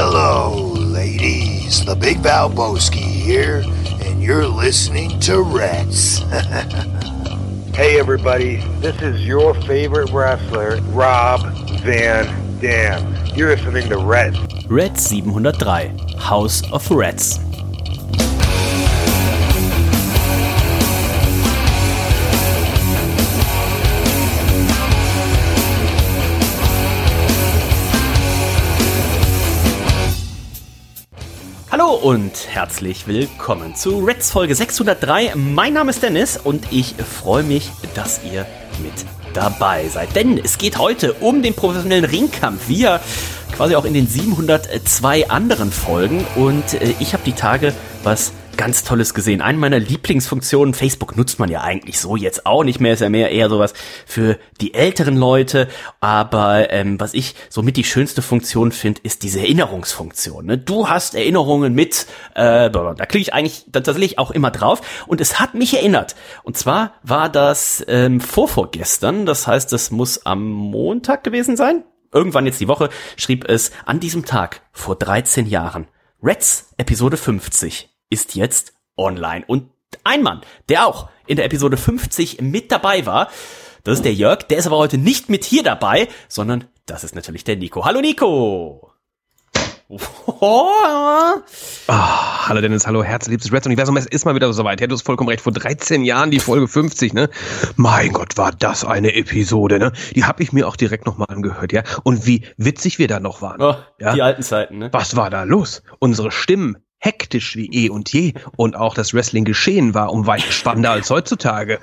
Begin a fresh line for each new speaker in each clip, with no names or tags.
Hello, ladies. The Big Valboski here, and you're listening to Reds.
Hey everybody, this is your favorite wrestler, Rob Van Dam. You're listening to Red.
Red 703, House of Reds. Und herzlich willkommen zu Reds Folge 603. Mein Name ist Dennis und ich freue mich, dass ihr mit dabei seid. Denn es geht heute um den professionellen Ringkampf, ja quasi auch in den 702 anderen Folgen. Und äh, ich habe die Tage was ganz Tolles gesehen. Eine meiner Lieblingsfunktionen, Facebook nutzt man ja eigentlich so jetzt auch nicht mehr, ist ja mehr eher sowas für die älteren Leute. Aber ähm, was ich somit die schönste Funktion finde, ist diese Erinnerungsfunktion. Ne? Du hast Erinnerungen mit, äh, da klicke ich eigentlich tatsächlich auch immer drauf. Und es hat mich erinnert. Und zwar war das ähm, vorvorgestern, das heißt, es muss am Montag gewesen sein. Irgendwann jetzt die Woche schrieb es an diesem Tag vor 13 Jahren. Reds Episode 50 ist jetzt online. Und ein Mann, der auch in der Episode 50 mit dabei war, das ist der Jörg, der ist aber heute nicht mit hier dabei, sondern das ist natürlich der Nico. Hallo Nico!
Oh, hallo Dennis, hallo herzliebstes Reds Universum. Es ist mal wieder soweit. Ja, du hast vollkommen recht. Vor 13 Jahren die Folge 50, ne? Mein Gott, war das eine Episode, ne? Die habe ich mir auch direkt nochmal angehört, ja? Und wie witzig wir da noch waren.
Oh,
ja?
Die alten Zeiten, ne?
Was war da los? Unsere Stimmen hektisch wie eh und je und auch das Wrestling geschehen war um weit spannender als heutzutage.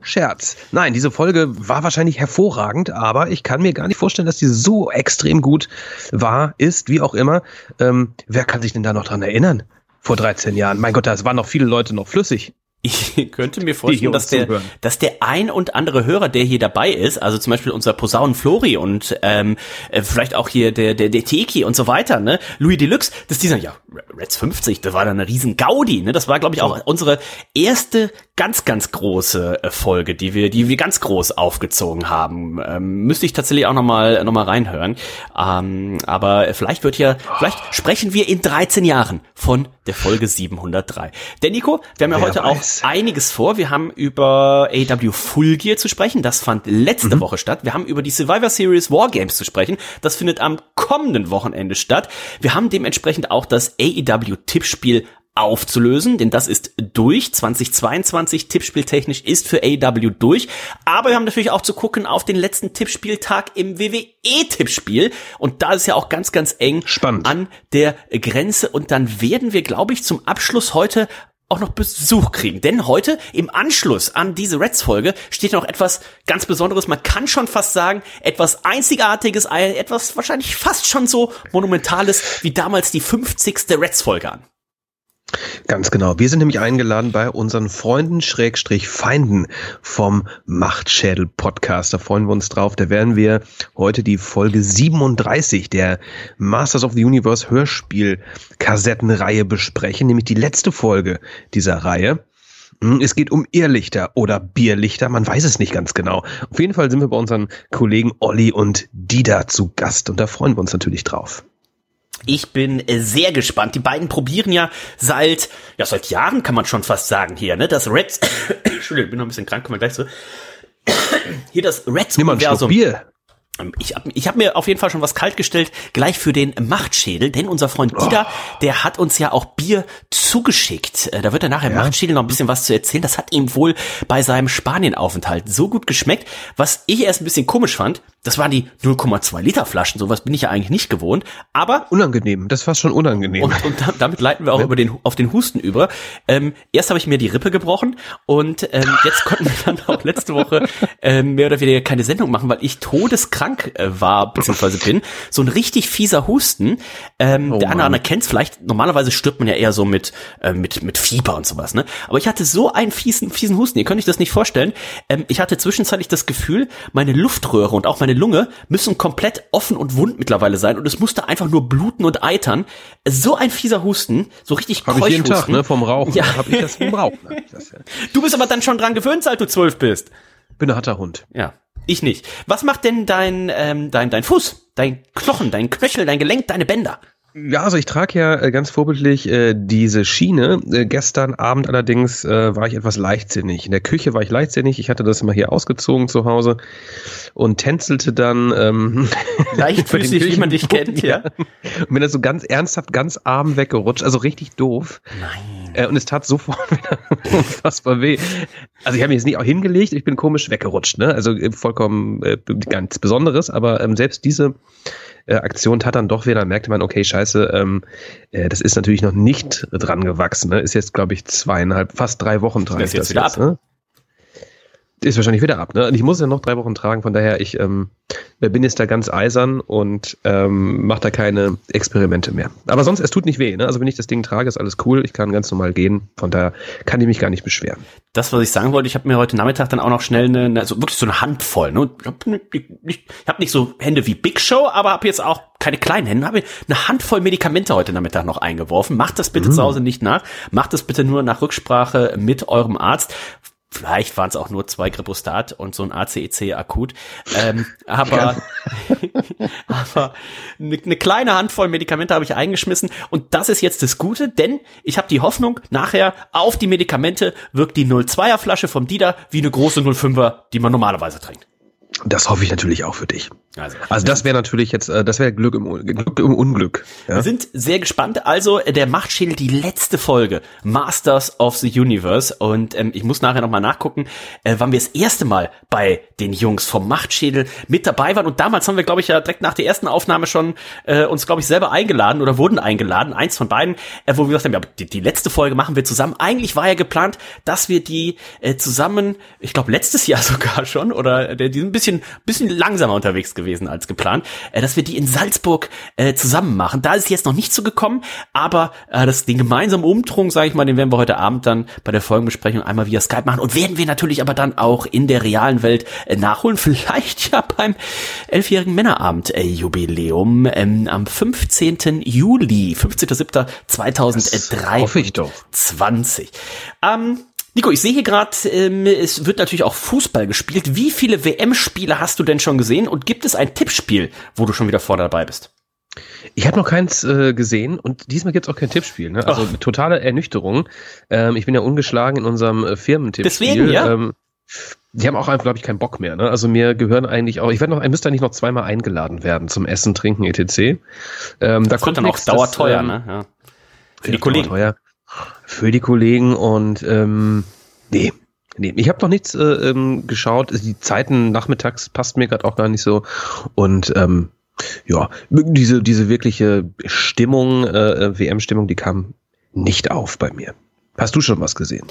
Scherz. Nein, diese Folge war wahrscheinlich hervorragend, aber ich kann mir gar nicht vorstellen, dass die so extrem gut war, ist, wie auch immer. Ähm, wer kann sich denn da noch dran erinnern? Vor 13 Jahren. Mein Gott, da waren noch viele Leute noch flüssig.
Ich könnte mir vorstellen, dass der, dass der ein und andere Hörer, der hier dabei ist, also zum Beispiel unser Posaunen Flori und ähm, äh, vielleicht auch hier der, der, der Teki und so weiter, ne? Louis Deluxe, dass die sagen, ja, Reds 50, das war dann eine riesen Gaudi, ne? Das war, glaube ich, auch unsere erste ganz, ganz große äh, Folge, die wir, die wir ganz groß aufgezogen haben. Ähm, müsste ich tatsächlich auch nochmal noch mal reinhören. Ähm, aber vielleicht wird ja, vielleicht sprechen wir in 13 Jahren von der Folge 703. Denn Nico, wir haben ja Wer heute weiß. auch einiges vor. Wir haben über AW Full Gear zu sprechen. Das fand letzte mhm. Woche statt. Wir haben über die Survivor Series Wargames zu sprechen. Das findet am kommenden Wochenende statt. Wir haben dementsprechend auch das AEW Tippspiel aufzulösen, denn das ist durch. 2022 tippspieltechnisch ist für AW durch. Aber wir haben natürlich auch zu gucken auf den letzten Tippspieltag im WWE-Tippspiel. Und da ist ja auch ganz, ganz eng
Spannend.
an der Grenze. Und dann werden wir, glaube ich, zum Abschluss heute auch noch Besuch kriegen. Denn heute im Anschluss an diese Reds-Folge steht noch etwas ganz Besonderes. Man kann schon fast sagen, etwas Einzigartiges, etwas wahrscheinlich fast schon so Monumentales wie damals die 50. Reds-Folge an.
Ganz genau. Wir sind nämlich eingeladen bei unseren Freunden Schrägstrich Feinden vom Machtschädel Podcast. Da freuen wir uns drauf. Da werden wir heute die Folge 37 der Masters of the Universe Hörspiel Kassettenreihe besprechen, nämlich die letzte Folge dieser Reihe. Hm, es geht um Irrlichter oder Bierlichter, man weiß es nicht ganz genau. Auf jeden Fall sind wir bei unseren Kollegen Olli und Dida zu Gast und da freuen wir uns natürlich drauf.
Ich bin äh, sehr gespannt. Die beiden probieren ja seit, ja, seit Jahren kann man schon fast sagen hier, ne? Das Reds, Entschuldigung, ich bin noch ein bisschen krank, kommen wir gleich zu. hier das Reds-Universum. Bier. Ähm, ich habe ich hab mir auf jeden Fall schon was kalt gestellt, gleich für den Machtschädel, denn unser Freund Dieter, oh. der hat uns ja auch Bier zugeschickt. Äh, da wird er nachher ja. Machtschädel noch ein bisschen was zu erzählen. Das hat ihm wohl bei seinem Spanienaufenthalt so gut geschmeckt. Was ich erst ein bisschen komisch fand, das waren die 0,2 Liter Flaschen. Sowas bin ich ja eigentlich nicht gewohnt. Aber
unangenehm. Das war schon unangenehm.
Und, und damit leiten wir auch über den auf den Husten über. Ähm, erst habe ich mir die Rippe gebrochen und ähm, jetzt konnten wir dann auch letzte Woche ähm, mehr oder weniger keine Sendung machen, weil ich todeskrank äh, war bzw. bin. So ein richtig fieser Husten. Ähm, oh, der andere kennt vielleicht. Normalerweise stirbt man ja eher so mit äh, mit mit Fieber und sowas. Ne? Aber ich hatte so einen fiesen fiesen Husten. Ihr könnt euch das nicht vorstellen. Ähm, ich hatte zwischenzeitlich das Gefühl, meine Luftröhre und auch meine meine Lunge müssen komplett offen und wund mittlerweile sein und es musste einfach nur bluten und eitern. So ein fieser Husten, so richtig
Hab ich jeden Tag, ne, vom Rauchen.
Ja. Hab ich das vom Rauchen. Das, ja. Du bist aber dann schon dran gewöhnt, seit du zwölf bist.
Bin ein harter Hund.
Ja. Ich nicht. Was macht denn dein, ähm, dein, dein Fuß, dein Knochen, dein Knöchel, dein Gelenk, deine Bänder?
Ja, also ich trage ja äh, ganz vorbildlich äh, diese Schiene. Äh, gestern Abend allerdings äh, war ich etwas leichtsinnig. In der Küche war ich leichtsinnig. Ich hatte das mal hier ausgezogen zu Hause und tänzelte dann ähm,
leichtfüßig, wie man dich kennt, ja.
Und bin dann so ganz ernsthaft, ganz arm weggerutscht, also richtig doof.
Nein.
Äh, und es tat sofort wieder unfassbar weh. Also ich habe mich jetzt nicht auch hingelegt, ich bin komisch weggerutscht, ne? Also äh, vollkommen äh, ganz Besonderes, aber ähm, selbst diese äh, Aktion tat dann doch wieder, dann merkte man, okay, scheiße, ähm, äh, das ist natürlich noch nicht dran gewachsen. Ne? Ist jetzt, glaube ich, zweieinhalb, fast drei Wochen trage
Das
ich
jetzt
das
wieder
jetzt.
ab.
Ne? Ist wahrscheinlich wieder ab. Ne? Und ich muss ja noch drei Wochen tragen, von daher, ich ähm, bin jetzt da ganz eisern und ähm, mache da keine Experimente mehr. Aber sonst, es tut nicht weh. Ne? Also wenn ich das Ding trage, ist alles cool. Ich kann ganz normal gehen. Von daher kann ich mich gar nicht beschweren.
Das, was ich sagen wollte, ich habe mir heute Nachmittag dann auch noch schnell eine, also wirklich so eine Handvoll. Ne? Ich habe nicht, ich hab nicht so Hände wie Big Show, aber habe jetzt auch keine kleinen Hände. Habe eine Handvoll Medikamente heute Nachmittag noch eingeworfen. Macht das bitte zu Hause nicht nach. Macht das bitte nur nach Rücksprache mit eurem Arzt. Vielleicht waren es auch nur zwei Gripostat und so ein ACEC akut. Ähm, aber aber eine, eine kleine Handvoll Medikamente habe ich eingeschmissen. Und das ist jetzt das Gute, denn ich habe die Hoffnung, nachher auf die Medikamente wirkt die 02er Flasche vom Dida wie eine große 05er, die man normalerweise trinkt.
Das hoffe ich natürlich auch für dich.
Also,
Also das wäre natürlich jetzt, äh, das wäre Glück im, Glück im Unglück. Ja?
Wir sind sehr gespannt. Also, äh, der Machtschädel, die letzte Folge, Masters of the Universe. Und ähm, ich muss nachher nochmal nachgucken, äh, wann wir das erste Mal bei den Jungs vom Machtschädel mit dabei waren. Und damals haben wir, glaube ich, ja direkt nach der ersten Aufnahme schon äh, uns, glaube ich, selber eingeladen oder wurden eingeladen. Eins von beiden, äh, wo wir gesagt haben, ja, die, die letzte Folge machen wir zusammen. Eigentlich war ja geplant, dass wir die äh, zusammen, ich glaube, letztes Jahr sogar schon, oder der, die sind ein bisschen, bisschen langsamer unterwegs gewesen als geplant, äh, dass wir die in Salzburg äh, zusammen machen. Da ist jetzt noch nicht so gekommen, aber äh, das, den gemeinsamen Umtrunk, sage ich mal, den werden wir heute Abend dann bei der Folgenbesprechung einmal via Skype machen und werden wir natürlich aber dann auch in der realen Welt äh, nachholen. Vielleicht ja beim elfjährigen Männerabend äh, Jubiläum ähm, am 15. Juli, 15.07.2023.
hoffe ich doch.
20. Ähm, Nico, ich sehe hier gerade, ähm, es wird natürlich auch Fußball gespielt. Wie viele WM-Spiele hast du denn schon gesehen? Und gibt es ein Tippspiel, wo du schon wieder vorne dabei bist?
Ich habe noch keins äh, gesehen und diesmal gibt's auch kein Tippspiel. Ne? Also totale Ernüchterung. Ähm, ich bin ja ungeschlagen in unserem äh, Firmentippspiel.
Deswegen, ja.
Ähm, die haben auch einfach, glaube ich, keinen Bock mehr. Ne? Also mir gehören eigentlich auch, ich werde noch, ich müsste eigentlich noch zweimal eingeladen werden zum Essen, Trinken, etc. Ähm, da
Das wird
kommt
dann auch dauerteuer,
ähm,
ne? Ja. Für die Kollegen.
dauerteuer. Für die Kollegen und ähm, nee. Nee, ich habe noch nichts äh, ähm, geschaut. Die Zeiten nachmittags passt mir gerade auch gar nicht so. Und ähm, ja, diese, diese wirkliche Stimmung, äh, WM-Stimmung, die kam nicht auf bei mir. Hast du schon was gesehen?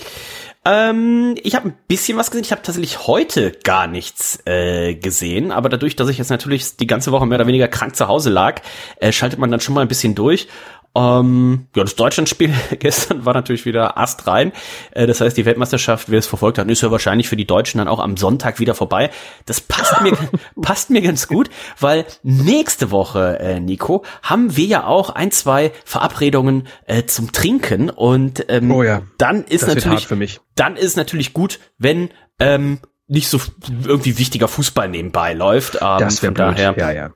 Ähm, ich habe ein bisschen was gesehen. Ich habe tatsächlich heute gar nichts äh, gesehen, aber dadurch, dass ich jetzt natürlich die ganze Woche mehr oder weniger krank zu Hause lag, äh, schaltet man dann schon mal ein bisschen durch. Ähm, ja, das Deutschlandspiel gestern war natürlich wieder Ast rein. Äh, das heißt, die Weltmeisterschaft, wer es verfolgt hat, ist ja wahrscheinlich für die Deutschen dann auch am Sonntag wieder vorbei. Das passt mir, passt mir ganz gut, weil nächste Woche, äh, Nico, haben wir ja auch ein, zwei Verabredungen äh, zum Trinken und ähm,
Oh ja.
dann ist
Das
natürlich
für mich.
dann ist natürlich gut, wenn ähm, nicht so irgendwie wichtiger Fußball nebenbei läuft. Ähm,
Das wäre
von
blöd.
daher
Ja, ja.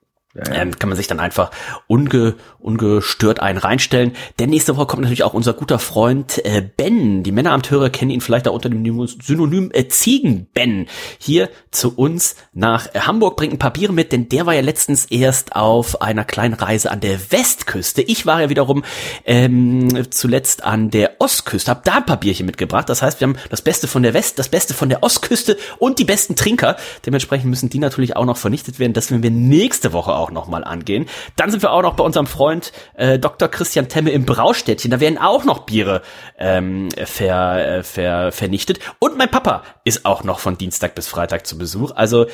Ähm, kann man sich dann einfach unge, ungestört einen reinstellen. Denn nächste Woche kommt natürlich auch unser guter Freund äh, Ben. Die Männeramthörer kennen ihn vielleicht auch unter dem Synonym äh, Ziegen-Ben. Hier zu uns nach äh, Hamburg, bringt ein paar Biere mit, denn der war ja letztens erst auf einer kleinen Reise an der Westküste. Ich war ja wiederum ähm, zuletzt an der Ostküste, hab da ein paar Bierchen mitgebracht. Das heißt, wir haben das Beste von der West, das Beste von der Ostküste und die besten Trinker. Dementsprechend müssen die natürlich auch noch vernichtet werden. Das werden wir nächste Woche auch nochmal angehen. Dann sind wir auch noch bei unserem Freund äh, Dr. Christian Temme im Braustädtchen. Da werden auch noch Biere ähm, ver, äh, ver, vernichtet. Und mein Papa ist auch noch von Dienstag bis Freitag zu Besuch. Also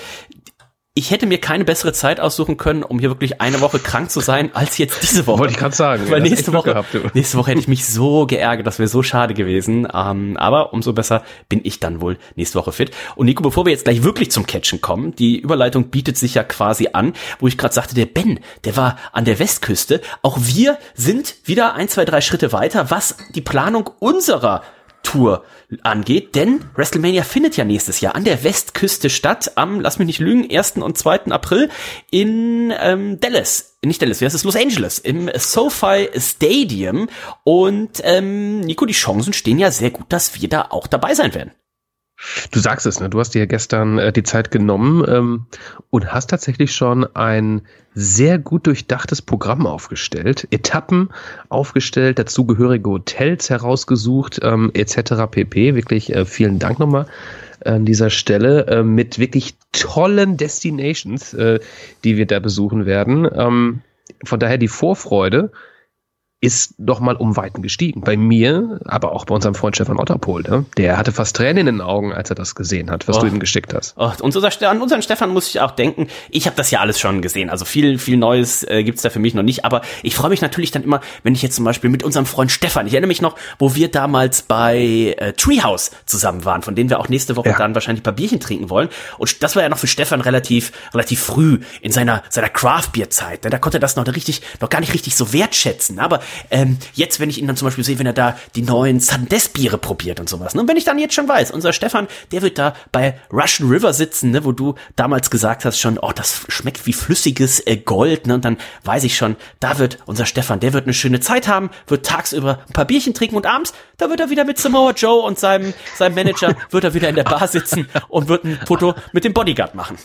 ich hätte mir keine bessere Zeit aussuchen können, um hier wirklich eine Woche krank zu sein, als jetzt diese Woche.
Wollte ich gerade sagen.
Weil nächste Woche,
gehabt,
nächste Woche hätte ich mich so geärgert, das wäre so schade gewesen. Ähm, aber umso besser bin ich dann wohl nächste Woche fit. Und Nico, bevor wir jetzt gleich wirklich zum Catchen kommen, die Überleitung bietet sich ja quasi an, wo ich gerade sagte, der Ben, der war an der Westküste. Auch wir sind wieder ein, zwei, drei Schritte weiter, was die Planung unserer Tour angeht, denn WrestleMania findet ja nächstes Jahr an der Westküste statt, am, lass mich nicht lügen, 1. und 2. April in ähm, Dallas. Nicht Dallas, wie heißt es? Los Angeles, im SoFi Stadium. Und ähm, Nico, die Chancen stehen ja sehr gut, dass wir da auch dabei sein werden.
Du sagst es, ne? Du hast dir gestern äh, die Zeit genommen ähm, und hast tatsächlich schon ein sehr gut durchdachtes Programm aufgestellt, Etappen aufgestellt, dazugehörige Hotels herausgesucht, ähm, etc. pp. Wirklich äh, vielen Dank nochmal an dieser Stelle äh, mit wirklich tollen Destinations, äh, die wir da besuchen werden. Ähm, von daher die Vorfreude ist noch mal um Weiten gestiegen. Bei mir, aber auch bei unserem Freund Stefan Otterpohl. Ne? Der hatte fast Tränen in den Augen, als er das gesehen hat, was oh. du ihm geschickt hast.
Oh, und unser, an unseren Stefan muss ich auch denken, ich habe das ja alles schon gesehen. Also viel, viel Neues äh, gibt's da für mich noch nicht. Aber ich freue mich natürlich dann immer, wenn ich jetzt zum Beispiel mit unserem Freund Stefan, ich erinnere mich noch, wo wir damals bei äh, Treehouse zusammen waren, von denen wir auch nächste Woche ja. dann wahrscheinlich ein paar Bierchen trinken wollen. Und das war ja noch für Stefan relativ, relativ früh in seiner, seiner Craft-Bier-Zeit. Ne? Da konnte er das noch richtig, noch gar nicht richtig so wertschätzen. Aber ähm, jetzt wenn ich ihn dann zum Beispiel sehe, wenn er da die neuen Sandes-Biere probiert und sowas. Ne? Und wenn ich dann jetzt schon weiß, unser Stefan, der wird da bei Russian River sitzen, ne, wo du damals gesagt hast schon, oh, das schmeckt wie flüssiges äh, Gold, ne? Und dann weiß ich schon, da wird unser Stefan, der wird eine schöne Zeit haben, wird tagsüber ein paar Bierchen trinken und abends, da wird er wieder mit Samoa Joe und seinem, seinem Manager, wird er wieder in der Bar sitzen und wird ein Foto mit dem Bodyguard machen.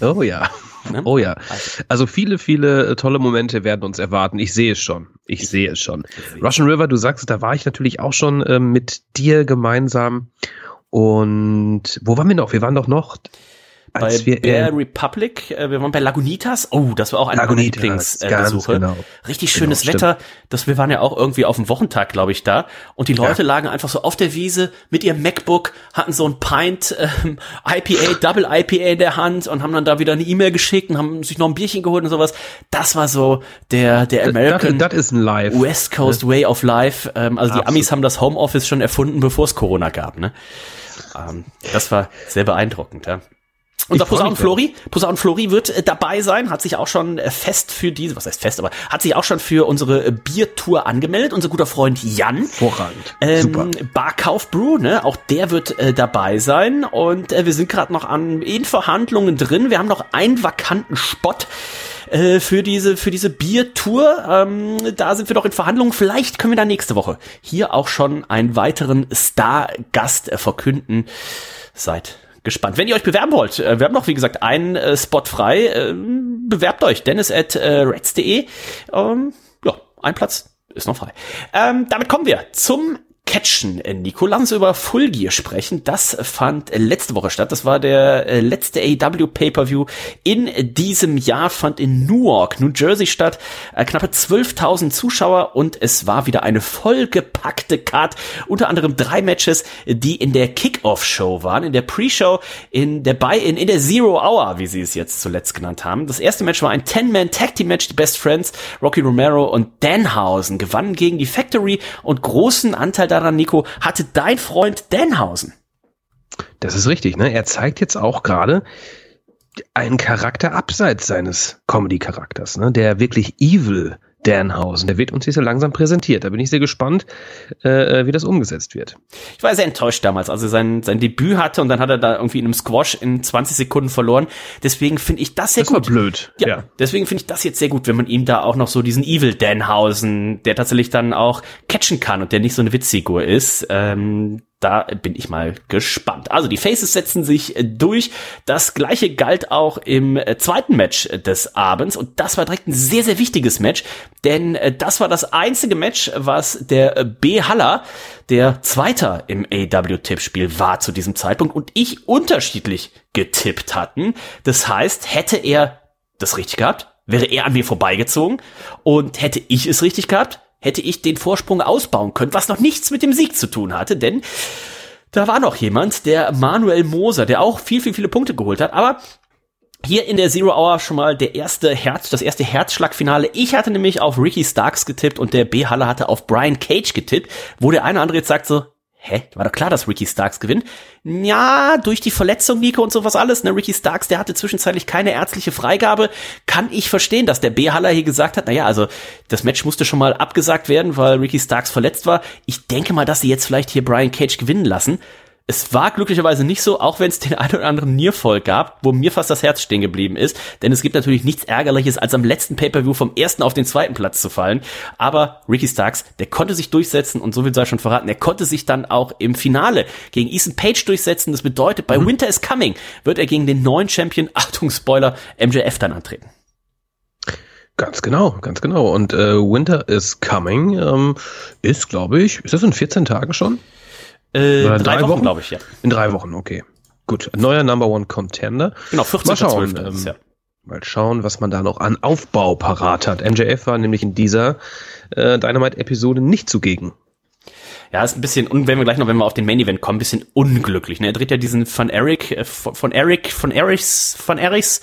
Oh ja. Ne? Oh ja. Also. also viele, viele äh, tolle Momente werden uns erwarten. Ich sehe es schon. Ich, ich sehe es schon. Russian River, du sagst, da war ich natürlich auch schon äh, mit dir gemeinsam. Und wo waren wir noch? Wir waren doch noch
bei wir, Bear Republic, äh, wir waren bei Lagunitas. Oh, das war auch meiner Lieblingsbesuche. Äh, genau. Richtig genau, schönes genau, Wetter. Das, wir waren ja auch irgendwie auf dem Wochentag, glaube ich, da. Und die Leute ja. lagen einfach so auf der Wiese mit ihrem MacBook, hatten so ein Pint ähm, IPA, Double IPA in der Hand und haben dann da wieder eine E-Mail geschickt und haben sich noch ein Bierchen geholt und sowas. Das war so der der American
das, das.
West Coast Way of Life. Ähm, also Absolut. die Amis haben das Homeoffice schon erfunden, bevor es Corona gab. Ne? Ähm, das war sehr beeindruckend. Ja. Unser Posaun Flori, Posaun Flori wird äh, dabei sein, hat sich auch schon äh, fest für diese, was heißt fest, aber hat sich auch schon für unsere äh, Biertour angemeldet. Unser guter Freund Jan.
Vorragend.
Ähm, Super. Barkauf Brew, ne, auch der wird äh, dabei sein. Und äh, wir sind gerade noch an in Verhandlungen drin. Wir haben noch einen vakanten Spot für diese für diese Biertour. Ähm, da sind wir doch in Verhandlungen. Vielleicht können wir da nächste Woche hier auch schon einen weiteren Stargast verkünden. Seid gespannt. Wenn ihr euch bewerben wollt, äh, wir haben noch, wie gesagt, einen äh, Spot frei. Äh, bewerbt euch. Dennis at äh, reds.de. Ähm, ja, ein Platz ist noch frei. Ähm, damit kommen wir zum catchen, äh, Nico. Über Full Gear sprechen. Das fand letzte Woche statt. Das war der äh, letzte AEW Pay-Per-View in diesem Jahr, fand in Newark, New Jersey statt. Äh, knappe 12.000 Zuschauer und es war wieder eine vollgepackte Card. Unter anderem drei Matches, die in der Kickoff-Show waren, in der Pre-Show, in der Buy in, der Zero Hour, wie sie es jetzt zuletzt genannt haben. Das erste Match war ein 10-Man Tag Team Match. Die Best Friends, Rocky Romero und Danhausen gewannen gegen die Factory und großen Anteil daran daran, Nico, hatte dein Freund Danhausen.
Das ist richtig, ne? Er zeigt jetzt auch gerade einen Charakter abseits seines Comedy-Charakters, ne? Der wirklich evil Danhausen. Der wird uns hier so langsam präsentiert. Da bin ich sehr gespannt, äh, wie das umgesetzt wird.
Ich war sehr enttäuscht damals, als er sein, sein Debüt hatte und dann hat er da irgendwie in einem Squash in 20 Sekunden verloren. Deswegen finde ich das sehr
das
gut.
Das war blöd.
Ja, ja. deswegen finde ich das jetzt sehr gut, wenn man ihm da auch noch so diesen Evil Danhausen, der tatsächlich dann auch catchen kann und der nicht so eine Witzfigur ist, ähm, da bin ich mal gespannt. Also die Faces setzen sich durch. Das gleiche galt auch im äh, zweiten Match des Abends und das war direkt ein sehr, sehr wichtiges Match, denn äh, das war das einzige Match, was der äh, B. Haller, der Zweiter im AW-Tippspiel war zu diesem Zeitpunkt und ich unterschiedlich getippt hatten. Das heißt, hätte er das richtig gehabt, wäre er an mir vorbeigezogen und hätte ich es richtig gehabt, hätte ich den Vorsprung ausbauen können, was noch nichts mit dem Sieg zu tun hatte, denn da war noch jemand, der Manuel Moser, der auch viel, viel, viele Punkte geholt hat, aber hier in der Zero Hour schon mal der erste Herz, das erste Herzschlagfinale. Ich hatte nämlich auf Ricky Starks getippt und der B. Haller hatte auf Brian Cage getippt, wo der eine andere jetzt sagt so, hä, war doch klar, dass Ricky Starks gewinnt. Ja, durch die Verletzung, Nico und sowas alles, ne, Ricky Starks, der hatte zwischenzeitlich keine ärztliche Freigabe, kann ich verstehen, dass der B-Haller hier gesagt hat, naja, also das Match musste schon mal abgesagt werden, weil Ricky Starks verletzt war. Ich denke mal, dass sie jetzt vielleicht hier Brian Cage gewinnen lassen. Es war glücklicherweise nicht so, auch wenn es den einen oder anderen Nierfall gab, wo mir fast das Herz stehen geblieben ist. Denn es gibt natürlich nichts Ärgerliches, als am letzten Pay-Per-View vom ersten auf den zweiten Platz zu fallen. Aber Ricky Starks, der konnte sich durchsetzen und so viel sei schon verraten, er konnte sich dann auch im Finale gegen Ethan Page durchsetzen. Das bedeutet, bei mhm. Winter is Coming wird er gegen den neuen Champion, Achtung Spoiler, MJF dann antreten.
Ganz genau, ganz genau. Und äh, Winter is Coming ähm, ist, glaube ich, ist das in 14 Tagen schon?
Äh, drei, drei, Wochen, Wochen glaube ich, ja.
In drei Wochen, okay. Gut, neuer Number One Contender.
Genau, 14.
Mal schauen, ähm, ja. mal schauen, was man da noch an Aufbau parat hat. MJF war nämlich in dieser äh, Dynamite-Episode nicht zugegen.
Ja, ist ein bisschen, und wenn wir gleich noch, wenn wir auf den Main Event kommen, ein bisschen unglücklich. Ne? Er dreht ja diesen von Eric, äh, von Eric, von Erics, von Erics,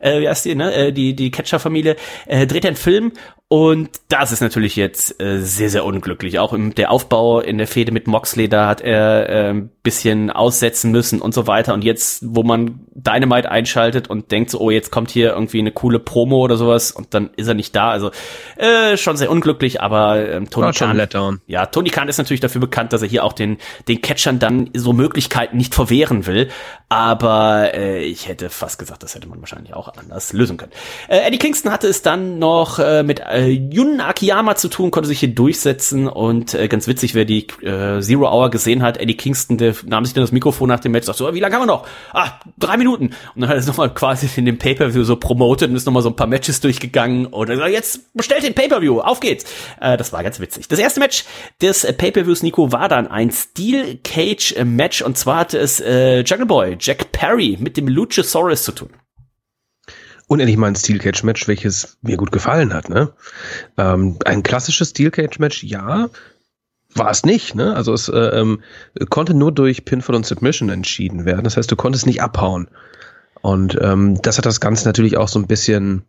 äh, wie heißt die, ne? Äh, die, die Catcher-Familie, äh, dreht einen Film und das ist natürlich jetzt äh, sehr, sehr unglücklich. Auch im, der Aufbau in der Fehde mit Moxley, da hat er äh, ein bisschen aussetzen müssen und so weiter. Und jetzt, wo man Dynamite einschaltet und denkt so, oh, jetzt kommt hier irgendwie eine coole Promo oder sowas und dann ist er nicht da. Also äh, schon sehr unglücklich, aber ähm, Tony Khan. Ja, Tony Khan ist natürlich dafür bekannt, dass er hier auch den, den Catchern dann so Möglichkeiten nicht verwehren will. Aber äh, ich hätte fast gesagt, das hätte man wahrscheinlich auch anders lösen können. Äh, Eddie Kingston hatte es dann noch äh, mit äh, Jun Akiyama zu tun, konnte sich hier durchsetzen und äh, ganz witzig, wer die äh, Zero Hour gesehen hat, Eddie Kingston, der nahm sich dann das Mikrofon nach dem Match, sagt so, wie lange haben wir noch? Ah, drei Minuten. Und dann hat er es nochmal quasi in dem Pay-Per-View so promotet und ist nochmal so ein paar Matches durchgegangen und dann gesagt, jetzt bestellt den Pay-Per-View, auf geht's. Äh, das war ganz witzig. Das erste Match des äh, Pay-Per-Views, Nico, war dann ein Steel Cage Match und zwar hatte es äh, Jungle Boy, Jack Perry mit dem Luchasaurus zu tun.
Und endlich mal ein Steel Cage Match, welches mir gut gefallen hat. Ne? Ähm, ein klassisches Steel Cage Match, ja, war es nicht. Ne? Also es äh, ähm, konnte nur durch Pinfall und Submission entschieden werden. Das heißt, du konntest nicht abhauen. Und ähm, das hat das Ganze natürlich auch so ein bisschen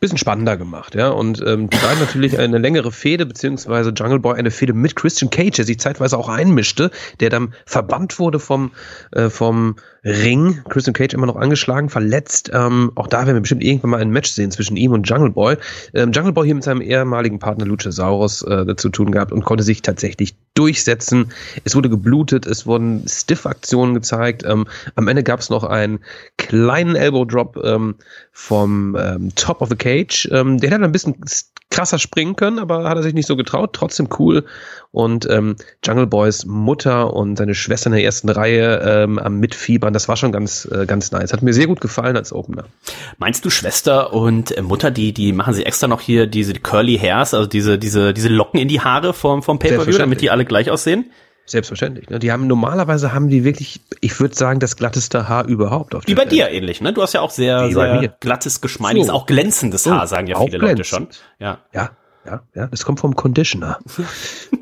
bisschen spannender gemacht, ja. Und ähm, die beiden natürlich eine längere Fehde, beziehungsweise Jungle Boy eine Fehde mit Christian Cage, der sich zeitweise auch einmischte, der dann verbannt wurde vom, äh, vom Ring. Christian Cage immer noch angeschlagen, verletzt. Ähm, auch da werden wir bestimmt irgendwann mal ein Match sehen zwischen ihm und Jungle Boy. Ähm, Jungle Boy hier mit seinem ehemaligen Partner Luchasaurus äh, zu tun gehabt und konnte sich tatsächlich durchsetzen. Es wurde geblutet, es wurden Stiff-Aktionen gezeigt. Ähm, am Ende gab es noch einen kleinen Elbow-Drop ähm, vom ähm, Top of the Cage. Ähm, der hätte ein bisschen krasser springen können, aber hat er sich nicht so getraut. Trotzdem cool. Und ähm, Jungle Boys Mutter und seine Schwester in der ersten Reihe ähm, am Mitfiebern, das war schon ganz, äh, ganz nice. Hat mir sehr gut gefallen als Opener.
Meinst du Schwester und äh, Mutter, die, die machen sie extra noch hier diese Curly Hairs, also diese, diese, diese Locken in die Haare vom, vom Pay-Per-View, damit die alle gleich aussehen?
Selbstverständlich. Ne? Die haben normalerweise haben die wirklich, ich würde sagen, das glatteste Haar überhaupt auf
Wie bei Welt. dir ähnlich, ne? Du hast ja auch sehr, Wie sehr glattes, geschmeidiges, so. auch glänzendes Haar, sagen ja viele Leute schon.
Ja. Ja, ja, ja. Das kommt vom Conditioner.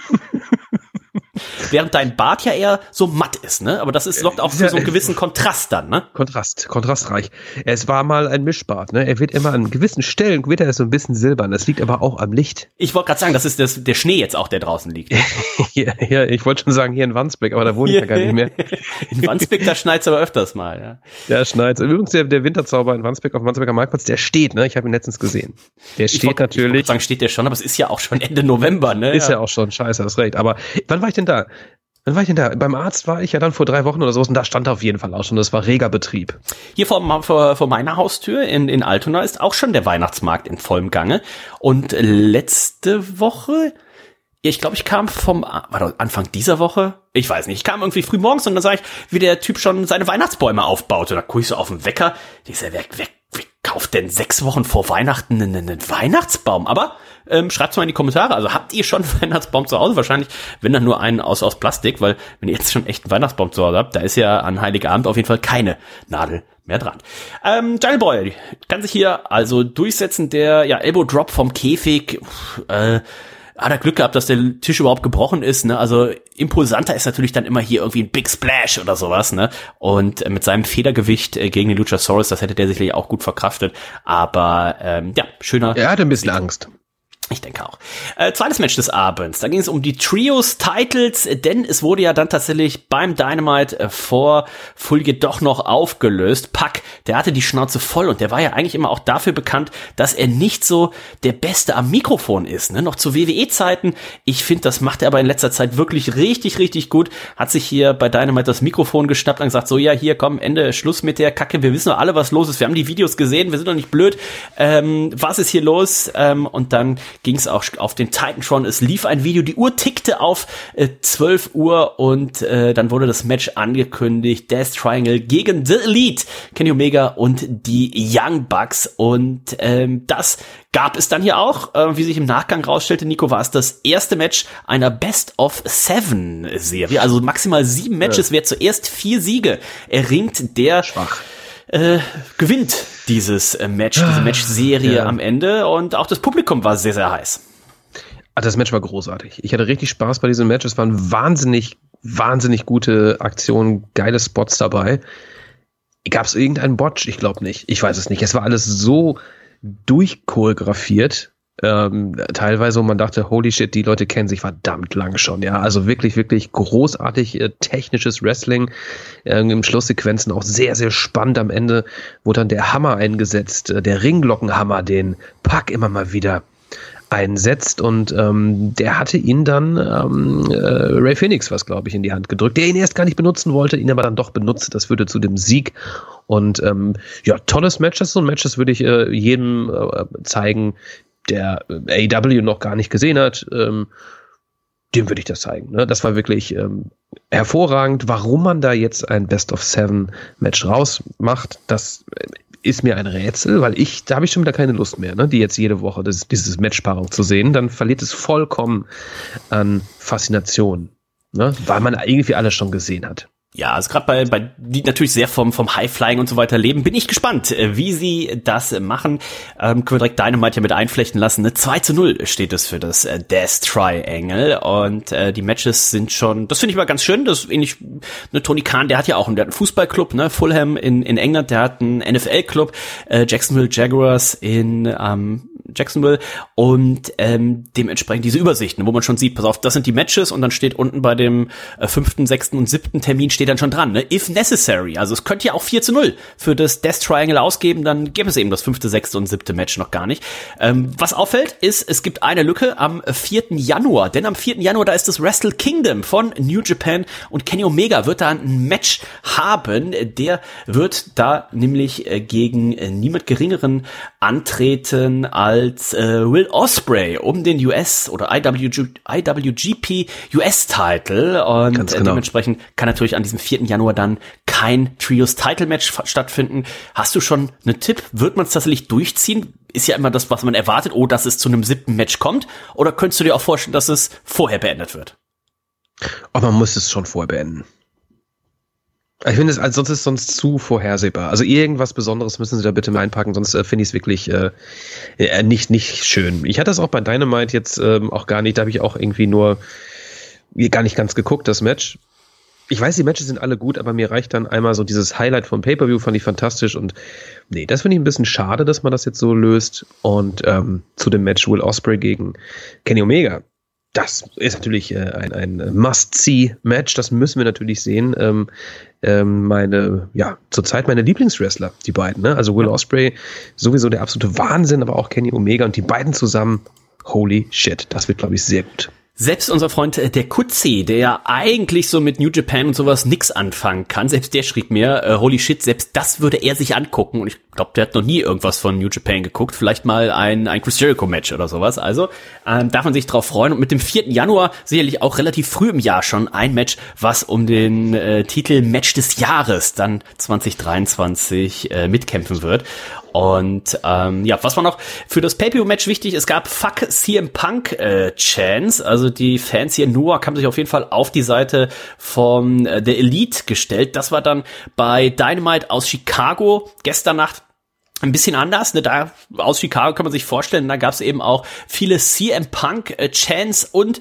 Während dein Bart ja eher so matt ist, ne? Aber das ist, sorgt auch für so einen gewissen Kontrast dann, ne?
Kontrast, kontrastreich. Es war mal ein Mischbart, ne? Er wird immer an gewissen Stellen, wird er so ein bisschen silbern. Das liegt aber auch am Licht.
Ich wollte gerade sagen, das ist das, der Schnee jetzt auch, der draußen liegt.
ja, ja, ich wollte schon sagen, hier in Wandsbek, aber da wohne ich ja gar nicht mehr.
in Wandsbek, da schneit's aber öfters mal, ja.
Ja, schneit's. Übrigens, der, der Winterzauber in Wandsbek auf dem Wandsbeker Marktplatz, der steht, ne? Ich habe ihn letztens gesehen. Der steht wollt, natürlich. Ich
sagen, steht der schon, aber es ist ja auch schon Ende November, ne?
Ist ja, ja auch schon, scheiße, das recht. Aber wann war ich denn da? Wann war ich denn da? Beim Arzt war ich ja dann vor drei Wochen oder so und da stand auf jeden Fall auch schon, das war reger Betrieb.
Hier vor, vor, vor meiner Haustür in, in Altona ist auch schon der Weihnachtsmarkt in vollem Gange. Und letzte Woche, ich glaube, ich kam vom, war das Anfang dieser Woche? Ich weiß nicht. Ich kam irgendwie früh morgens und dann sah ich, wie der Typ schon seine Weihnachtsbäume aufbaute. Da gucke ich so auf den Wecker. Die ist ja weg, weg, wer kauft denn sechs Wochen vor Weihnachten einen, einen Weihnachtsbaum? Aber ähm, schreibt mal in die Kommentare. Also habt ihr schon einen Weihnachtsbaum zu Hause? Wahrscheinlich, wenn dann nur einen aus, aus Plastik, weil wenn ihr jetzt schon echt einen Weihnachtsbaum zu Hause habt, da ist ja an Heiligabend auf jeden Fall keine Nadel mehr dran. Ähm, Boy kann sich hier also durchsetzen. Der ja, Elbow Drop vom Käfig. Äh, hat er Glück gehabt, dass der Tisch überhaupt gebrochen ist. Ne? Also impulsanter ist natürlich dann immer hier irgendwie ein Big Splash oder sowas. Ne? Und mit seinem Federgewicht äh, gegen den Luchasaurus, das hätte der sicherlich auch gut verkraftet. Aber ähm, ja, schöner.
Er hatte ein bisschen Angst.
Ich denke auch. Äh, zweites Match des Abends. Da ging es um die Trios-Titles, denn es wurde ja dann tatsächlich beim Dynamite äh, vor Folge doch noch aufgelöst. Pack, der hatte die Schnauze voll und der war ja eigentlich immer auch dafür bekannt, dass er nicht so der Beste am Mikrofon ist. Ne? Noch zu WWE-Zeiten. Ich finde, das macht er aber in letzter Zeit wirklich richtig, richtig gut. Hat sich hier bei Dynamite das Mikrofon geschnappt und gesagt, so ja, hier, komm, Ende, Schluss mit der Kacke. Wir wissen doch alle, was los ist. Wir haben die Videos gesehen, wir sind doch nicht blöd. Ähm, was ist hier los? Ähm, und dann ging es auch auf den Titantron. Es lief ein Video, die Uhr tickte auf äh, 12 Uhr und äh, dann wurde das Match angekündigt. Death Triangle gegen The Elite, Kenny Omega und die Young Bucks. Und ähm, das gab es dann hier auch. Äh, wie sich im Nachgang rausstellte, Nico, war es das erste Match einer Best of Seven Serie. Also maximal sieben Matches. Ja. Wer zuerst vier Siege erringt, der
Schwach
äh, gewinnt dieses äh, Match, diese ah, Match-Serie ja. am Ende und auch das Publikum war sehr, sehr heiß.
Also das Match war großartig. Ich hatte richtig Spaß bei diesem Match. Es waren wahnsinnig, wahnsinnig gute Aktionen, geile Spots dabei. Gab es irgendeinen Botch? Ich glaube nicht. Ich weiß es nicht. Es war alles so durchchoreografiert ähm, teilweise, wo man dachte, holy shit, die Leute kennen sich verdammt lang schon, ja. Also wirklich, wirklich großartig äh, technisches Wrestling. Äh, Im Schlusssequenzen auch sehr, sehr spannend. Am Ende wurde dann der Hammer eingesetzt, äh, der Ringglockenhammer, den Pack immer mal wieder einsetzt und ähm, der hatte ihn dann ähm, äh, Ray Phoenix was glaube ich in die Hand gedrückt, der ihn erst gar nicht benutzen wollte, ihn aber dann doch benutzt. Das führte zu dem Sieg und ähm, ja tolles Match. Das ist so ein Match, das würde ich äh, jedem äh, zeigen, der äh, AEW noch gar nicht gesehen hat, ähm, dem würde ich das zeigen. Ne? Das war wirklich ähm, hervorragend. Warum man da jetzt ein Best of Seven Match rausmacht, das äh, ist mir ein Rätsel, weil ich, da habe ich schon wieder keine Lust mehr, ne? die jetzt jede Woche das, dieses Matchpaarung zu sehen. Dann verliert es vollkommen an Faszination, ne? weil man irgendwie alles schon gesehen hat.
Ja, also gerade bei, bei die natürlich sehr vom vom Highflying und so weiter leben, bin ich gespannt, äh, wie sie das machen. Ähm, können wir direkt Dynamite ja mit einflechten lassen. Ne? 2 zu 0 steht es für das äh, Death Triangle und äh, die Matches sind schon, das finde ich mal ganz schön, das ist ähnlich, ne, Tony Khan, der hat ja auch einen, der hat einen Fußballclub, ne, Fulham in, in England, der hat einen NFL-Club, äh, Jacksonville Jaguars in ähm, Jacksonville und ähm, dementsprechend diese Übersichten, wo man schon sieht, pass auf, das sind die Matches und dann steht unten bei dem äh, fünften, sechsten und siebten Termin steht dann schon dran, ne? If necessary. Also es könnte ja auch 4 zu 0 für das Death Triangle ausgeben, dann gäbe es eben das fünfte, sechste und siebte Match noch gar nicht. Ähm, was auffällt, ist, es gibt eine Lücke am 4. Januar, denn am 4. Januar, da ist das Wrestle Kingdom von New Japan und Kenny Omega wird da ein Match haben. Der wird da nämlich äh, gegen äh, niemand geringeren antreten als äh, Will Osprey um den US oder IWG, IWGP US-Title und äh, genau. dementsprechend kann natürlich an diesem 4. Januar dann kein Trios Title Match stattfinden. Hast du schon einen Tipp? Wird man es tatsächlich durchziehen? Ist ja immer das, was man erwartet, oh, dass es zu einem siebten Match kommt. Oder könntest du dir auch vorstellen, dass es vorher beendet wird?
Aber man muss es schon vorher beenden. Ich finde es, also sonst ist sonst zu vorhersehbar. Also irgendwas Besonderes müssen sie da bitte mal einpacken, sonst äh, finde ich es wirklich äh, äh, nicht, nicht schön. Ich hatte das auch bei Dynamite jetzt ähm, auch gar nicht, da habe ich auch irgendwie nur gar nicht ganz geguckt, das Match ich weiß, die Matches sind alle gut, aber mir reicht dann einmal so dieses Highlight vom Pay-Per-View, fand ich fantastisch und nee, das finde ich ein bisschen schade, dass man das jetzt so löst und ähm, zu dem Match Will Osprey gegen Kenny Omega. Das ist natürlich äh, ein, ein Must-See-Match, das müssen wir natürlich sehen. Ähm, ähm, meine, ja, zurzeit meine Lieblingswrestler, die beiden, ne? Also Will Osprey, sowieso der absolute Wahnsinn, aber auch Kenny Omega und die beiden zusammen, holy shit, das wird, glaube ich, sehr gut.
Selbst unser Freund äh, der Kutzi, der ja eigentlich so mit New Japan und sowas nix anfangen kann, selbst der schrieb mir, äh, holy shit, selbst das würde er sich angucken. Und ich glaube, der hat noch nie irgendwas von New Japan geguckt. Vielleicht mal ein, ein Chris Jericho Match oder sowas. Also ähm, darf man sich drauf freuen. Und mit dem 4. Januar sicherlich auch relativ früh im Jahr schon ein Match, was um den äh, Titel Match des Jahres dann 2023 äh, mitkämpfen wird. Und ähm, ja, was war noch für das Pay-Per-View-Match wichtig? Es gab Fuck CM Punk äh, Chance. Also die Fans hier in Newark haben sich auf jeden Fall auf die Seite von äh, der Elite gestellt. Das war dann bei Dynamite aus Chicago gestern Nacht ein bisschen anders. Ne? Da aus Chicago kann man sich vorstellen, da gab es eben auch viele CM Punk äh, Chance und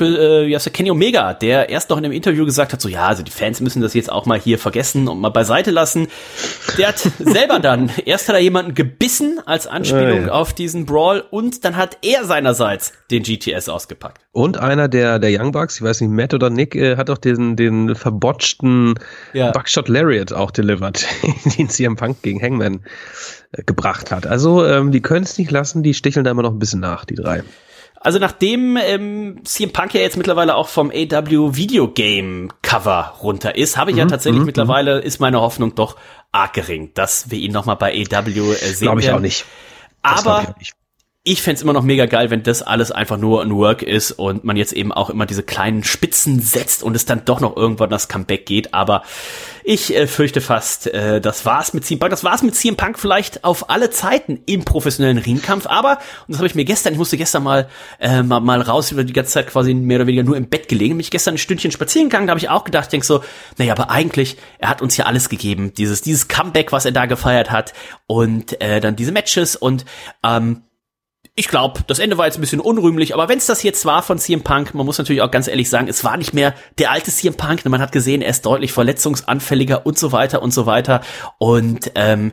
äh, ja, Kenny Omega, der erst noch in einem Interview gesagt hat, so ja, also die Fans müssen das jetzt auch mal hier vergessen und mal beiseite lassen. Der hat selber dann, erst hat er jemanden gebissen als Anspielung
Ja, ja.
auf diesen Brawl und dann hat er seinerseits den GTS ausgepackt.
Und einer der, der Young Bucks, ich weiß nicht, Matt oder Nick, äh, hat auch den, den verbotschten
Ja.
Buckshot Lariat auch delivered, den CM Punk gegen Hangman äh, gebracht hat. Also, ähm, die können es nicht lassen, die sticheln da immer noch ein bisschen nach, die drei.
Also nachdem ähm, CM Punk ja jetzt mittlerweile auch vom AW Videogame Cover runter ist, habe ich ja
Mhm,
tatsächlich mittlerweile ist meine Hoffnung doch arg gering, dass wir ihn noch mal bei AW äh, sehen
Glaube ich
werden.
auch nicht. Das
Aber
ich auch nicht.
Ich fänd's immer noch mega geil, wenn das alles einfach nur ein Work ist und man jetzt eben auch immer diese kleinen Spitzen setzt und es dann doch noch irgendwann das Comeback geht. Aber ich äh, fürchte fast, äh, das war's mit CM Punk. Das war's mit CM Punk vielleicht auf alle Zeiten im professionellen Ringkampf. Aber, und das habe ich mir gestern, ich musste gestern mal, äh, mal, mal raus, über die ganze Zeit quasi mehr oder weniger nur im Bett gelegen. Bin ich gestern ein Stündchen spazieren gegangen, da habe ich auch gedacht, denk so, naja, aber eigentlich, er hat uns ja alles gegeben. Dieses, dieses Comeback, was er da gefeiert hat und äh, dann diese Matches und ähm, ich glaube, das Ende war jetzt ein bisschen unrühmlich, aber wenn es das jetzt war von CM Punk, man muss natürlich auch ganz ehrlich sagen, es war nicht mehr der alte CM Punk. Man hat gesehen, er ist deutlich verletzungsanfälliger und so weiter und so weiter. Und ähm,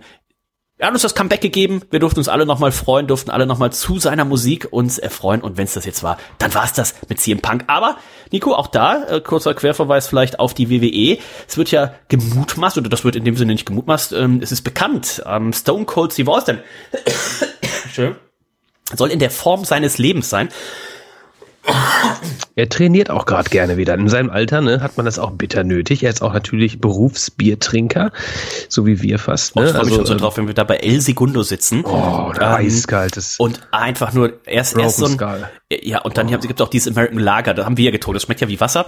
er hat uns das Comeback gegeben. Wir durften uns alle nochmal freuen, durften alle nochmal zu seiner Musik uns erfreuen. Und wenn es das jetzt war, dann war es das mit CM Punk. Aber, Nico, auch da, äh, kurzer Querverweis vielleicht auf die WWE. Es wird ja gemutmaßt, oder das wird in dem Sinne nicht gemutmaßt, ähm, es ist bekannt, ähm, Stone Cold Steve Austin Schön. Soll in der Form seines Lebens sein.
Er trainiert auch gerade gerne wieder. In seinem Alter ne, hat man das auch bitter nötig. Er ist auch natürlich Berufsbiertrinker, so wie wir fast.
Oh,
Ne?
ich freue mich schon so
äh,
drauf, wenn wir da bei El Segundo sitzen.
Oh,
Ähm,
eiskaltes
Und einfach nur, erst, erst so
Broken
ein,
Skull.
ja, und dann gibt es auch dieses American Lager, da haben wir ja getrunken, das schmeckt ja wie Wasser.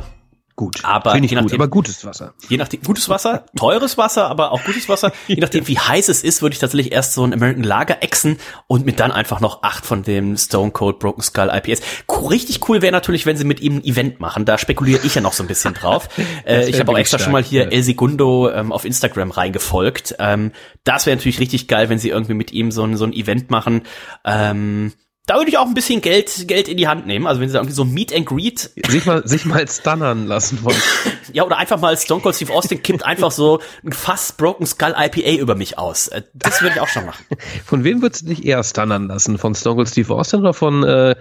Gut.
aber
Finde ich
je
gut,
nachdem-
aber gutes Wasser.
Je nachdem, gutes Wasser, teures Wasser, aber auch gutes Wasser. Je nachdem, wie heiß es ist, würde ich tatsächlich erst so ein American Lager exen und mit dann einfach noch acht von dem Stone Cold Broken Skull IPS. Richtig cool wäre natürlich, wenn sie mit ihm ein Event machen. Da spekuliere ich ja noch so ein bisschen drauf. äh, ich habe auch extra schon
stark,
mal hier
ja.
El Segundo ähm, auf Instagram reingefolgt. Ähm, das wäre natürlich richtig geil, wenn sie irgendwie mit ihm so ein, so ein Event machen. Ähm, da würde ich auch ein bisschen Geld, Geld in die Hand nehmen. Also wenn sie da irgendwie so Meet and Greet
Sich mal, sich mal stunnern lassen wollen.
ja, oder einfach mal Stone Cold Steve Austin kippt einfach so ein fast Broken Skull IPA über mich aus. Äh, Das würde ich auch schon machen.
Von wem würdest du dich eher stunnern lassen? Von Stone Cold Steve Austin oder von, äh,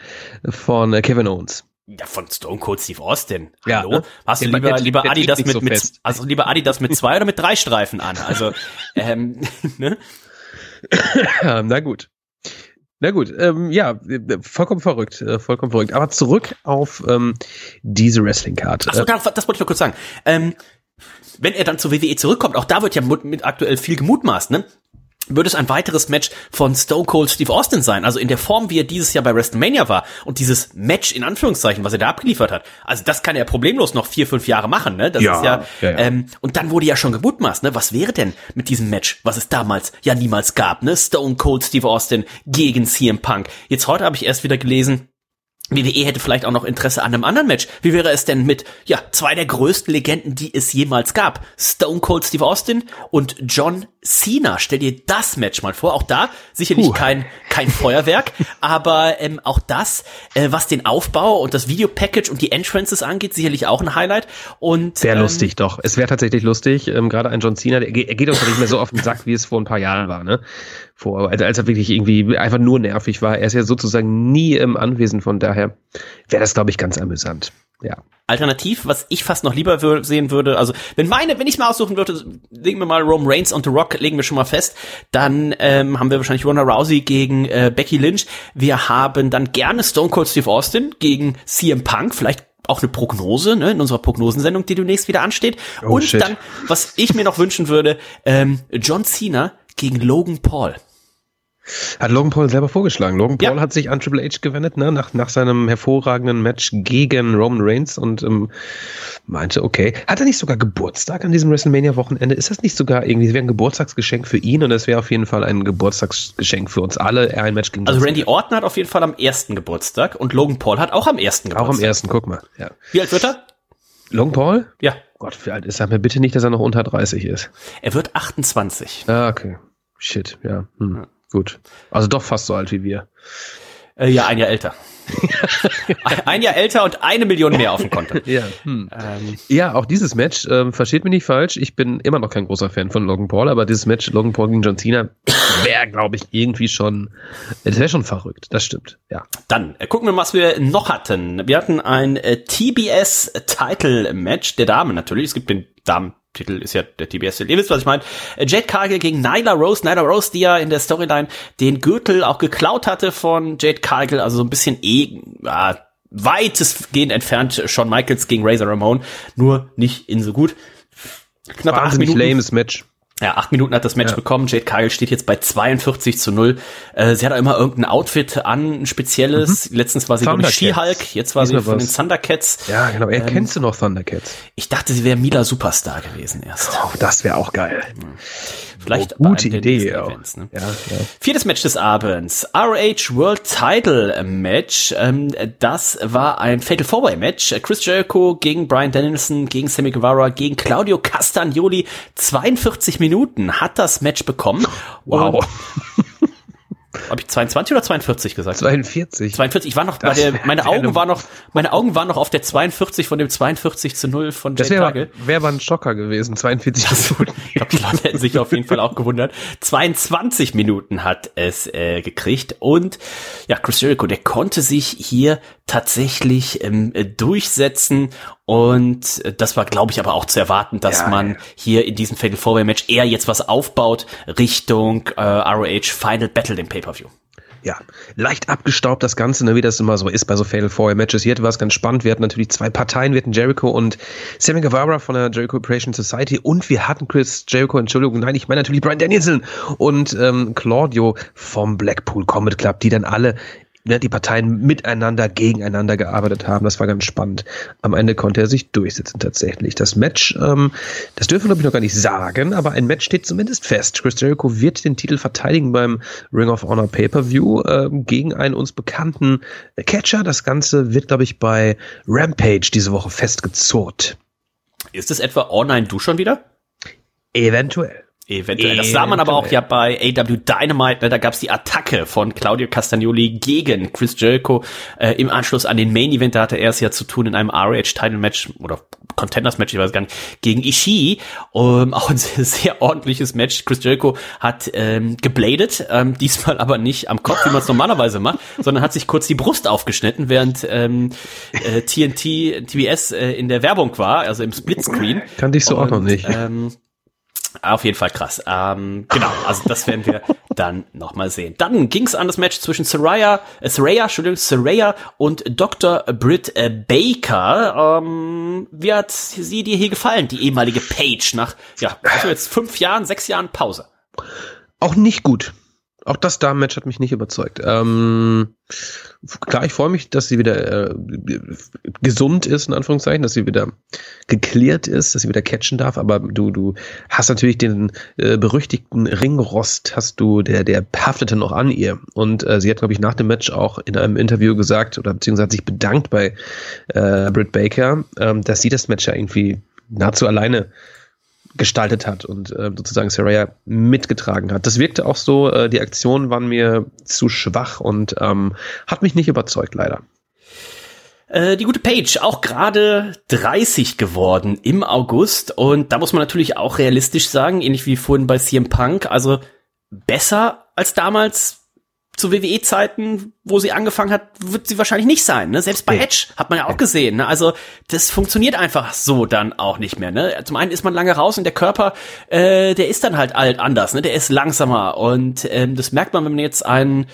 von äh, Kevin Owens?
Ja, von Stone Cold Steve Austin.
Ja,
Hallo?
ne?
Hast du
Der-
lieber,
der-
lieber
der
Adidas mit,
so
mit, also lieber Adidas mit zwei oder mit drei Streifen an? Also, ähm, ne?
Ja, na gut. Na gut, ähm, ja, äh, vollkommen verrückt, äh, vollkommen verrückt. Aber zurück auf ähm, diese Wrestling-Karte.
Achso, das, das wollte ich noch kurz sagen. Ähm, wenn er dann zur WWE zurückkommt, auch da wird ja mit, mit aktuell viel gemutmaßt, ne? Würde es ein weiteres Match von Stone Cold Steve Austin sein, also in der Form, wie er dieses Jahr bei WrestleMania war und dieses Match in Anführungszeichen, was er da abgeliefert hat. Also das kann er problemlos noch vier, fünf Jahre machen, ne? Das
Ja,
ist ja,
ja, ja.
Ähm, und dann wurde ja schon gemutmaßt, ne? Was wäre denn mit diesem Match, was es damals ja niemals gab, ne? Stone Cold Steve Austin gegen CM Punk. Jetzt heute habe ich erst wieder gelesen, WWE hätte vielleicht auch noch Interesse an einem anderen Match. Wie wäre es denn mit, ja, zwei der größten Legenden, die es jemals gab? Stone Cold Steve Austin und John Cena. Stell dir das Match mal vor. Auch da sicherlich
Puh.
kein, kein Feuerwerk, aber ähm, auch das, äh, was den Aufbau und das Videopackage und die Entrances angeht, sicherlich auch ein Highlight. Und
Sehr
ähm,
lustig, doch. Es wäre tatsächlich lustig. Ähm, Gerade ein John Cena, der, er geht uns nicht mehr so auf den Sack, wie es vor ein paar Jahren war, ne? Vor, also als er wirklich irgendwie einfach nur nervig war. Er ist ja sozusagen nie im Anwesen, von daher wäre das, glaube ich, ganz amüsant. Ja.
Alternativ, was ich fast noch lieber wür sehen würde, also wenn meine, wenn ich mal aussuchen würde, legen wir mal Rome Reigns und The Rock, legen wir schon mal fest, dann ähm, haben wir wahrscheinlich Ronda Rousey gegen äh, Becky Lynch. Wir haben dann gerne Stone Cold Steve Austin gegen CM Punk, vielleicht auch eine Prognose, ne, in unserer Prognosensendung, die demnächst wieder ansteht.
Oh,
und
shit.
dann, was ich mir noch wünschen würde, ähm, John Cena gegen Logan Paul.
Hat Logan Paul selber vorgeschlagen. Logan
Ja.
Paul hat sich an Triple H gewendet, ne, nach, nach seinem hervorragenden Match gegen Roman Reigns und ähm, meinte, okay. Hat er nicht sogar Geburtstag an diesem WrestleMania-Wochenende? Ist das nicht sogar irgendwie, es wäre ein Geburtstagsgeschenk für ihn und es wäre auf jeden Fall ein Geburtstagsgeschenk für uns alle, er ein Match gegen
Also Randy Orton hat auf jeden Fall am ersten Geburtstag und Logan Paul hat auch am ersten
Cena. Auch
Geburtstag.
am ersten, guck mal. Ja.
Wie alt wird er?
Logan Paul?
Ja,
Gott, wie alt ist er? Mir bitte nicht, dass er noch unter 30 ist.
er wird 28.
Ah, okay. Shit, ja. Hm. Gut. Also doch fast so alt wie wir.
Äh, ja, ein Jahr älter. Ein Jahr älter und eine Million mehr auf dem Konto.
Ja, hm. ähm. ja auch dieses Match, ähm, versteht mich nicht falsch, ich bin immer noch kein großer Fan von Logan Paul, aber dieses Match Logan Paul gegen John Cena wäre, glaube ich, irgendwie schon, das wäre schon verrückt, das stimmt, ja.
Dann äh, gucken wir mal, was wir noch hatten. Wir hatten ein äh, TBS-Title-Match der Damen natürlich, es gibt den Damen Titel ist ja der TBS. Ihr wisst, was ich meine. Äh, Jade Cargill gegen Nyla Rose. Nyla Rose, die ja in der Storyline den Gürtel auch geklaut hatte von Jade Cargill. Also so ein bisschen eh, äh, weitestgehend entfernt Shawn Michaels gegen Razor Ramon. Nur nicht in so gut.
Knapp Wahnsinnig lames Match.
Ja, acht Minuten hat das Match ja. bekommen. Jade Cargill steht jetzt bei 42 zu 0. Äh, sie hat auch immer irgendein Outfit an, ein spezielles. Mhm. Letztens war sie von She-Hulk, jetzt war sie von was. den Thundercats.
Ja, genau. Er ähm, kennst du noch Thundercats?
Ich dachte, sie wäre Mila Superstar gewesen erst.
Oh, das wäre auch geil.
Mhm. Vielleicht
oh, gute Idee. Events,
ne? ja, ja. Viertes Match des Abends. ROH World Title Match. Ähm, das war ein Fatal Four Way Match. Chris Jericho gegen Brian Danielson, gegen Sammy Guevara, gegen Claudio Castagnoli. 42 Minuten hat das Match bekommen.
Wow.
Habe ich 22 oder 42 gesagt?
42.
42. Ich war noch das bei der, meine Augen waren noch, meine Augen waren noch auf der 42 von dem 42 zu 0 von
Jade Cargill. Wäre mal ein Schocker gewesen, 42 Minuten.
ich glaube, die Leute hätten sich auf jeden Fall auch gewundert. 22 Minuten hat es äh, gekriegt und ja, Chris Jericho, der konnte sich hier tatsächlich ähm, durchsetzen und das war, glaube ich, aber auch zu erwarten, dass ja, man ja. hier in diesem Fatal Four Match eher jetzt was aufbaut Richtung äh, ROH Final Battle, dem Pay-Per-View.
Ja, leicht abgestaubt das Ganze, ne, wie das immer so ist bei so Fatal Four Matches. Hier war es ganz spannend. Wir hatten natürlich zwei Parteien. Wir hatten Jericho und Sammy Guevara von der Jericho Operation Society und wir hatten Chris Jericho, Entschuldigung, nein, ich meine natürlich Brian Danielson und ähm, Claudio vom Blackpool Combat Club, die dann alle ne, die Parteien miteinander, gegeneinander gearbeitet haben. Das war ganz spannend. Am Ende konnte er sich durchsetzen tatsächlich. Das Match, ähm, das dürfen wir glaube ich noch gar nicht sagen, aber ein Match steht zumindest fest. Chris Jericho wird den Titel verteidigen beim Ring of Honor Pay-Per-View äh, gegen einen uns bekannten Catcher. Das Ganze wird, glaube ich, bei Rampage diese Woche festgezurrt.
Ist es etwa online du schon wieder?
Eventuell.
Eventuell. Das sah man aber auch ja bei AW Dynamite, ne? da gab's die Attacke von Claudio Castagnoli gegen Chris Jericho äh, im Anschluss an den Main Event. Da hatte er es ja zu tun in einem ROH Title Match oder Contenders Match, ich weiß gar nicht, gegen Ishii. Um, auch ein sehr, sehr ordentliches Match. Chris Jericho hat ähm, gebladet, ähm, diesmal aber nicht am Kopf, wie man es normalerweise macht, sondern hat sich kurz die Brust aufgeschnitten, während ähm, äh, TNT, TBS äh, in der Werbung war, also im Splitscreen.
Kannte ich so Und, auch noch nicht. Ähm,
auf jeden Fall krass. Ähm, genau, also das werden wir dann nochmal sehen. Dann ging es an das Match zwischen Saraya, äh, Saraya, Entschuldigung, Saraya und Dr. Britt äh, Baker. Ähm, wie hat sie dir hier gefallen, die ehemalige Page, nach, ja, also jetzt fünf Jahren, sechs Jahren Pause?
Auch nicht gut. Auch das Damen-Match hat mich nicht überzeugt. Ähm, klar, ich freue mich, dass sie wieder äh, gesund ist, in Anführungszeichen, dass sie wieder geklärt ist, dass sie wieder catchen darf, aber du, du hast natürlich den äh, berüchtigten Ringrost, hast du, der, der haftete noch an ihr. Und äh, sie hat, glaube ich, nach dem Match auch in einem Interview gesagt, oder beziehungsweise hat sich bedankt bei äh, Britt Baker, ähm, dass sie das Match ja irgendwie nahezu alleine gestaltet hat und äh, sozusagen Saraya mitgetragen hat. Das wirkte auch so, äh, die Aktionen waren mir zu schwach und ähm, hat mich nicht überzeugt, leider.
Äh, die gute Page, auch gerade 30 geworden im August und da muss man natürlich auch realistisch sagen, ähnlich wie vorhin bei CM Punk, also besser als damals zu WWE-Zeiten, wo sie angefangen hat, wird sie wahrscheinlich nicht sein. Ne? Selbst bei Edge hat man ja auch gesehen. Ne? Also das funktioniert einfach so dann auch nicht mehr. Ne? Zum einen ist man lange raus und der Körper, äh, der ist dann halt alt anders. Ne? Der ist langsamer und ähm, das merkt man, wenn man jetzt einen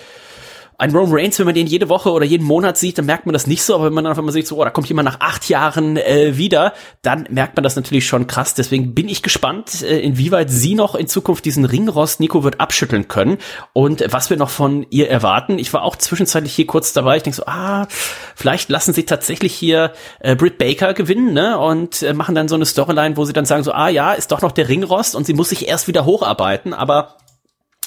ein Roman Reigns, wenn man den jede Woche oder jeden Monat sieht, dann merkt man das nicht so, aber wenn man dann einfach mal sieht, so, oh, da kommt jemand nach acht Jahren äh, wieder, dann merkt man das natürlich schon krass. Deswegen bin ich gespannt, äh, inwieweit sie noch in Zukunft diesen Ringrost Nico wird abschütteln können und was wir noch von ihr erwarten. Ich war auch zwischenzeitlich hier kurz dabei. Ich denke so, ah, vielleicht lassen sie tatsächlich hier äh, Britt Baker gewinnen, ne? Und äh, machen dann so eine Storyline, wo sie dann sagen so, ah ja, ist doch noch der Ringrost und sie muss sich erst wieder hocharbeiten, aber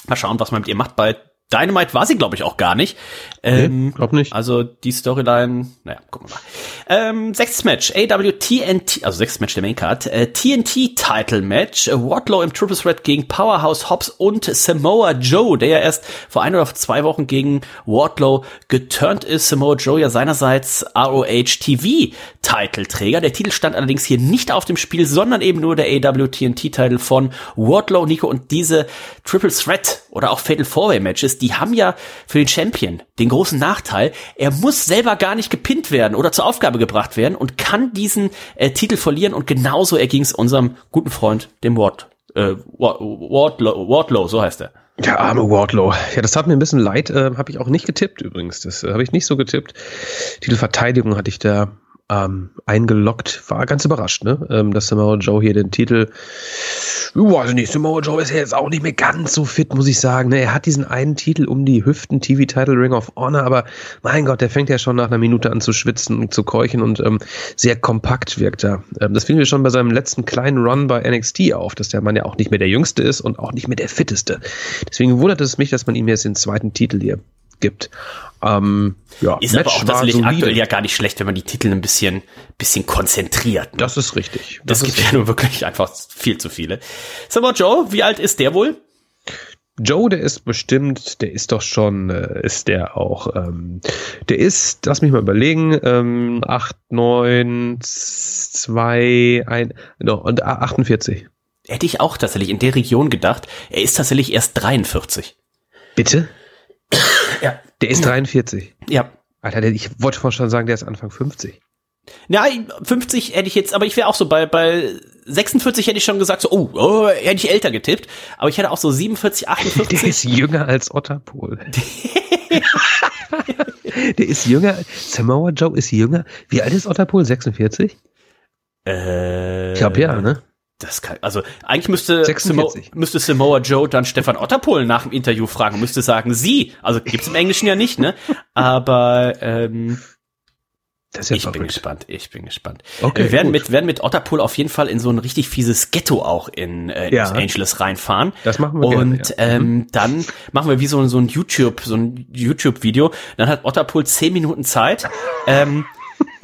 mal schauen, was man mit ihr macht bei Dynamite war sie, glaube ich, auch gar nicht.
Ähm, nee, glaub nicht.
Also die Storyline, naja, gucken wir mal. Ähm, sechstes Match, AWTNT, also sechstes Match der Maincard, äh, TNT Title Match, äh, Wardlow im Triple Threat gegen Powerhouse Hobbs und Samoa Joe, der ja erst vor ein oder zwei Wochen gegen Wardlow geturnt ist. Samoa Joe ja seinerseits ROH TV Titelträger. Der Titel stand allerdings hier nicht auf dem Spiel, sondern eben nur der AWTNT Titel von Wardlow, Nico und diese Triple Threat oder auch Fatal Four Way Matches, die haben ja für den Champion den großen Nachteil, er muss selber gar nicht gepinnt werden oder zur Aufgabe gebracht werden und kann diesen äh, Titel verlieren und genauso erging es unserem guten Freund, dem Ward, äh, Wardlow, Wardlow, so heißt er.
Der arme Wardlow. Ja, das hat mir ein bisschen leid. Äh, habe ich auch nicht getippt übrigens. Das äh, habe ich nicht so getippt. Titelverteidigung hatte ich da ähm, eingeloggt. War ganz überrascht, ne? Ähm, dass Samoa Joe hier den Titel weiß ich nicht, Samoa Joe ist ja jetzt auch nicht mehr ganz so fit, muss ich sagen. Ne? Er hat diesen einen Titel um die Hüften, TV-Title Ring of Honor, aber mein Gott, der fängt ja schon nach einer Minute an zu schwitzen und zu keuchen und ähm, sehr kompakt wirkt er. Ähm, das finden wir schon bei seinem letzten kleinen Run bei NXT auf, dass der Mann ja auch nicht mehr der Jüngste ist und auch nicht mehr der Fitteste. Deswegen wundert es mich, dass man ihm jetzt den zweiten Titel hier gibt.
Ähm, ja, ist Match aber auch tatsächlich aktuell ja gar nicht schlecht, wenn man die Titel ein bisschen, bisschen konzentriert. Ne?
Das ist richtig.
Das,
das
gibt ja nur wirklich einfach viel zu viele. Sag mal, Joe, wie alt ist der wohl?
Joe, der ist bestimmt, der ist doch schon, äh, ist der auch, ähm, der ist, lass mich mal überlegen, ähm, 8, 9, 2, 1, no, und 48.
Hätte ich auch tatsächlich in der Region gedacht. Er ist tatsächlich erst 43.
Bitte?
Ja.
Der ist 43.
Ja.
Alter, ich wollte vorhin schon sagen, der ist Anfang 50.
Ja, 50 hätte ich jetzt, aber ich wäre auch so bei, bei 46 hätte ich schon gesagt, so, oh, oh, hätte ich älter getippt, aber ich hätte auch so 47, 48.
Der ist jünger als Otterpool. der ist jünger, Samoa Joe ist jünger. Wie alt ist Otterpool? 46?
Äh,
ich glaube ja, ne?
Das kann, also eigentlich müsste, Samo, müsste Samoa Joe dann Stefan Otterpohl nach dem Interview fragen, müsste sagen, sie. Also gibt's im Englischen ja nicht, ne? Aber ähm, das ist ja ich verrückt. bin gespannt, ich bin gespannt. Okay, wir werden mit, werden mit Otterpool auf jeden Fall in so ein richtig fieses Ghetto auch in, äh, in ja. Los Angeles reinfahren.
Das machen wir
Und
gerne,
ja. ähm, mhm. dann machen wir wie so, so ein YouTube, so ein YouTube-Video. Dann hat Otterpool zehn Minuten Zeit. ähm,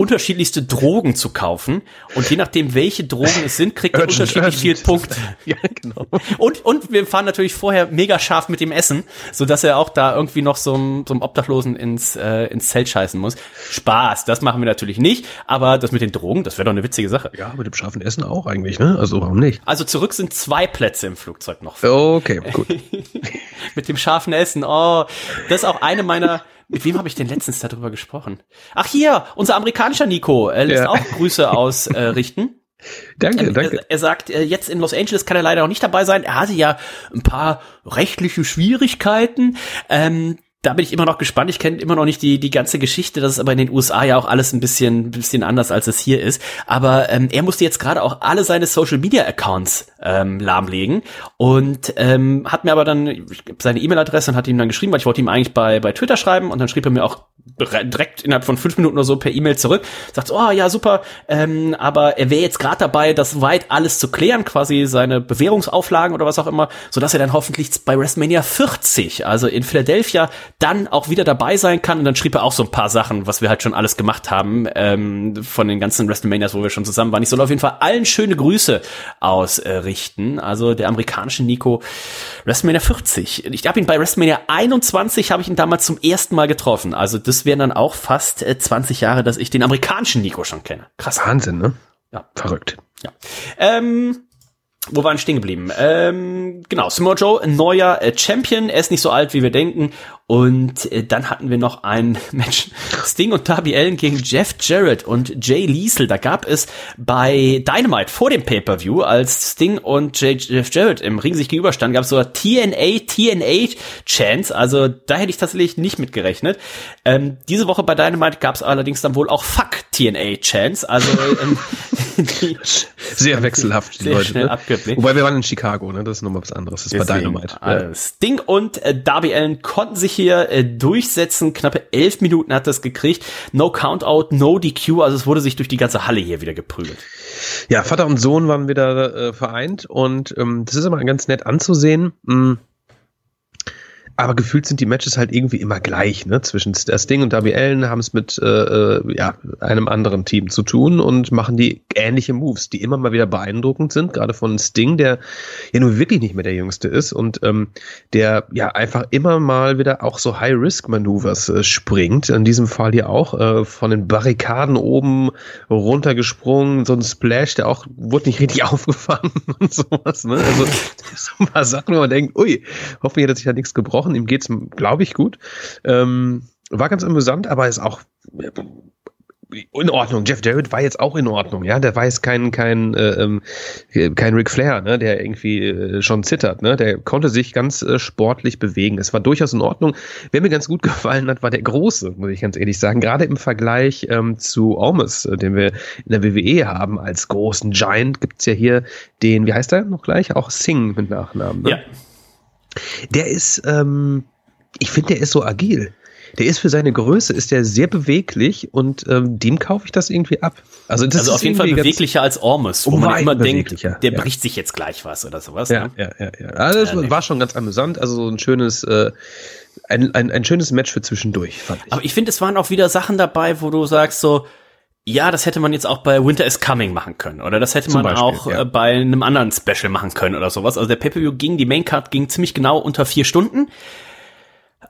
unterschiedlichste Drogen zu kaufen und je nachdem, welche Drogen es sind, kriegt er unterschiedlich viel Punkte. Ja, genau. Und, und wir fahren natürlich vorher mega scharf mit dem Essen, so dass er auch da irgendwie noch so einem, so einem Obdachlosen ins, äh, ins Zelt scheißen muss. Spaß, das machen wir natürlich nicht, aber das mit den Drogen, das wäre doch eine witzige Sache.
Ja, mit dem scharfen Essen auch eigentlich, ne? Also warum nicht?
Also zurück sind zwei Plätze im Flugzeug noch.
Okay, gut.
mit dem scharfen Essen, oh, das ist auch eine meiner mit wem habe ich denn letztens darüber gesprochen? Ach hier, unser amerikanischer Nico er lässt ja. auch Grüße ausrichten. Äh,
Danke,
ähm,
danke.
Er, er sagt, äh, jetzt in Los Angeles kann er leider auch nicht dabei sein. Er hatte ja ein paar rechtliche Schwierigkeiten. Ähm, da bin ich immer noch gespannt. Ich kenne immer noch nicht die, die ganze Geschichte. Das ist aber in den USA ja auch alles ein bisschen, bisschen anders, als es hier ist. Aber ähm, er musste jetzt gerade auch alle seine Social Media Accounts ähm, lahmlegen und ähm, hat mir aber dann seine E-Mail-Adresse und hat ihm dann geschrieben, weil ich wollte ihm eigentlich bei, bei Twitter schreiben und dann schrieb er mir auch direkt innerhalb von fünf Minuten oder so per E-Mail zurück. Sagt, oh ja, super, ähm, aber er wäre jetzt gerade dabei, das weit alles zu klären, quasi seine Bewährungsauflagen oder was auch immer, sodass er dann hoffentlich bei WrestleMania 40, also in Philadelphia, dann auch wieder dabei sein kann. Und dann schrieb er auch so ein paar Sachen, was wir halt schon alles gemacht haben, ähm, von den ganzen WrestleManias, wo wir schon zusammen waren. Ich soll auf jeden Fall allen schöne Grüße ausrichten. Also der amerikanische Nico, WrestleMania 40. Ich habe ihn bei WrestleMania 21, habe ich ihn damals zum ersten Mal getroffen. Also das wären dann auch fast 20 äh, Jahre, dass ich den amerikanischen Nico schon kenne.
Krass. Wahnsinn, ne? Ja. Verrückt.
Ja. Ähm, wo waren stehen geblieben? Ähm, genau, Samoa Joe, neuer äh, Champion. Er ist nicht so alt, wie wir denken. Und äh, dann hatten wir noch ein Match Sting und Darby Allen gegen Jeff Jarrett und Jay Liesel. Da gab es bei Dynamite vor dem Pay-Per-View, als Sting und Jay, Jeff Jarrett im Ring sich gegenüberstanden, gab es so TNA, TNA Chance. Also da hätte ich tatsächlich nicht mit gerechnet. Ähm, diese Woche bei Dynamite gab es allerdings dann wohl auch Fuck TNA Chance. Also ähm,
sehr wechselhaft
die sehr Leute. Schnell
ne? Wobei wir waren in Chicago, ne? Das ist nochmal was anderes. Das ist bei Dynamite.
Ja. Sting und äh, Darby Allen konnten sich hier äh, durchsetzen. Knappe elf Minuten hat das gekriegt. No Countout, no DQ. Also es wurde sich durch die ganze Halle hier wieder geprügelt.
Ja, Vater und Sohn waren wieder äh, vereint und ähm, das ist immer ganz nett anzusehen. Mhm aber gefühlt sind die Matches halt irgendwie immer gleich, ne? Zwischen Sting und Darby Allen haben es mit äh, äh, ja, einem anderen Team zu tun und machen die ähnliche Moves, die immer mal wieder beeindruckend sind, gerade von Sting, der ja nun wirklich nicht mehr der Jüngste ist und ähm, der ja einfach immer mal wieder auch so High-Risk-Manövers äh, springt. In diesem Fall hier auch äh, von den Barrikaden oben runtergesprungen, so ein Splash, der auch wurde nicht richtig aufgefangen und sowas. Ne? Also so ein paar Sachen, wo man denkt, ui, hoffentlich hat sich ja nichts gebrochen. Ihm geht's, glaube ich, gut. Ähm, war ganz amüsant, aber ist auch äh, in Ordnung. Jeff Jarrett war jetzt auch in Ordnung, ja. Der war jetzt kein kein äh, ähm, kein Ric Flair, ne, der irgendwie äh, schon zittert, ne. Der konnte sich ganz äh, sportlich bewegen. Es war durchaus in Ordnung. Wer mir ganz gut gefallen hat, war der Große, muss ich ganz ehrlich sagen. Gerade im Vergleich ähm, zu Almas, äh, den wir in der WWE haben als großen Giant, gibt's ja hier den, wie heißt der noch gleich? Auch Singh mit Nachnamen. Ne? Ja. Der ist, ähm, ich finde, der ist so agil. Der ist für seine Größe, ist der sehr beweglich und ähm, dem kaufe ich das irgendwie ab.
Also, das also auf jeden Fall beweglicher als Ormus, wo man immer denkt, der ja. bricht sich jetzt gleich was oder sowas.
Ja, ne? ja, ja, ja. Also das ja, war schon ganz amüsant. Also so ein schönes, äh, ein, ein, ein schönes Match für zwischendurch,
fand ich. Aber ich finde, es waren auch wieder Sachen dabei, wo du sagst so, ja, das hätte man jetzt auch bei Winter is Coming machen können. Oder das hätte Zum man Beispiel, auch ja. äh, bei einem anderen Special machen können oder sowas. Also der Pay-Per-View ging, die Maincard ging ziemlich genau unter vier Stunden.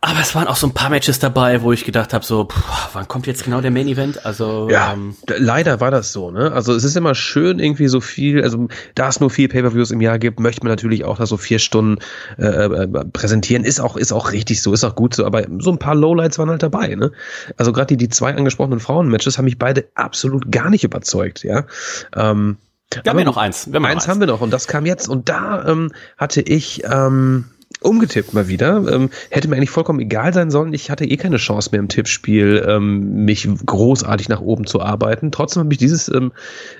Aber es waren auch so ein paar Matches dabei, wo ich gedacht habe, so, puh, wann kommt jetzt genau der Main Event? Also
ja, ähm, leider war das so. Ne? Also es ist immer schön irgendwie so viel. Also da es nur vier Pay-per-Views im Jahr gibt, möchte man natürlich auch da so vier Stunden äh, äh, präsentieren. Ist auch ist auch richtig so, ist auch gut so. Aber so ein paar Lowlights waren halt dabei. Ne? Also gerade die die zwei angesprochenen Frauen-Matches haben mich beide absolut gar nicht überzeugt. Ja. Ähm,
wir haben ja noch eins.
Wir haben eins, eins haben wir noch und das kam jetzt und da ähm, hatte ich ähm, umgetippt mal wieder. Ähm, hätte mir eigentlich vollkommen egal sein sollen. Ich hatte eh keine Chance mehr im Tippspiel, ähm, mich großartig nach oben zu arbeiten. Trotzdem habe ich dieses, ähm,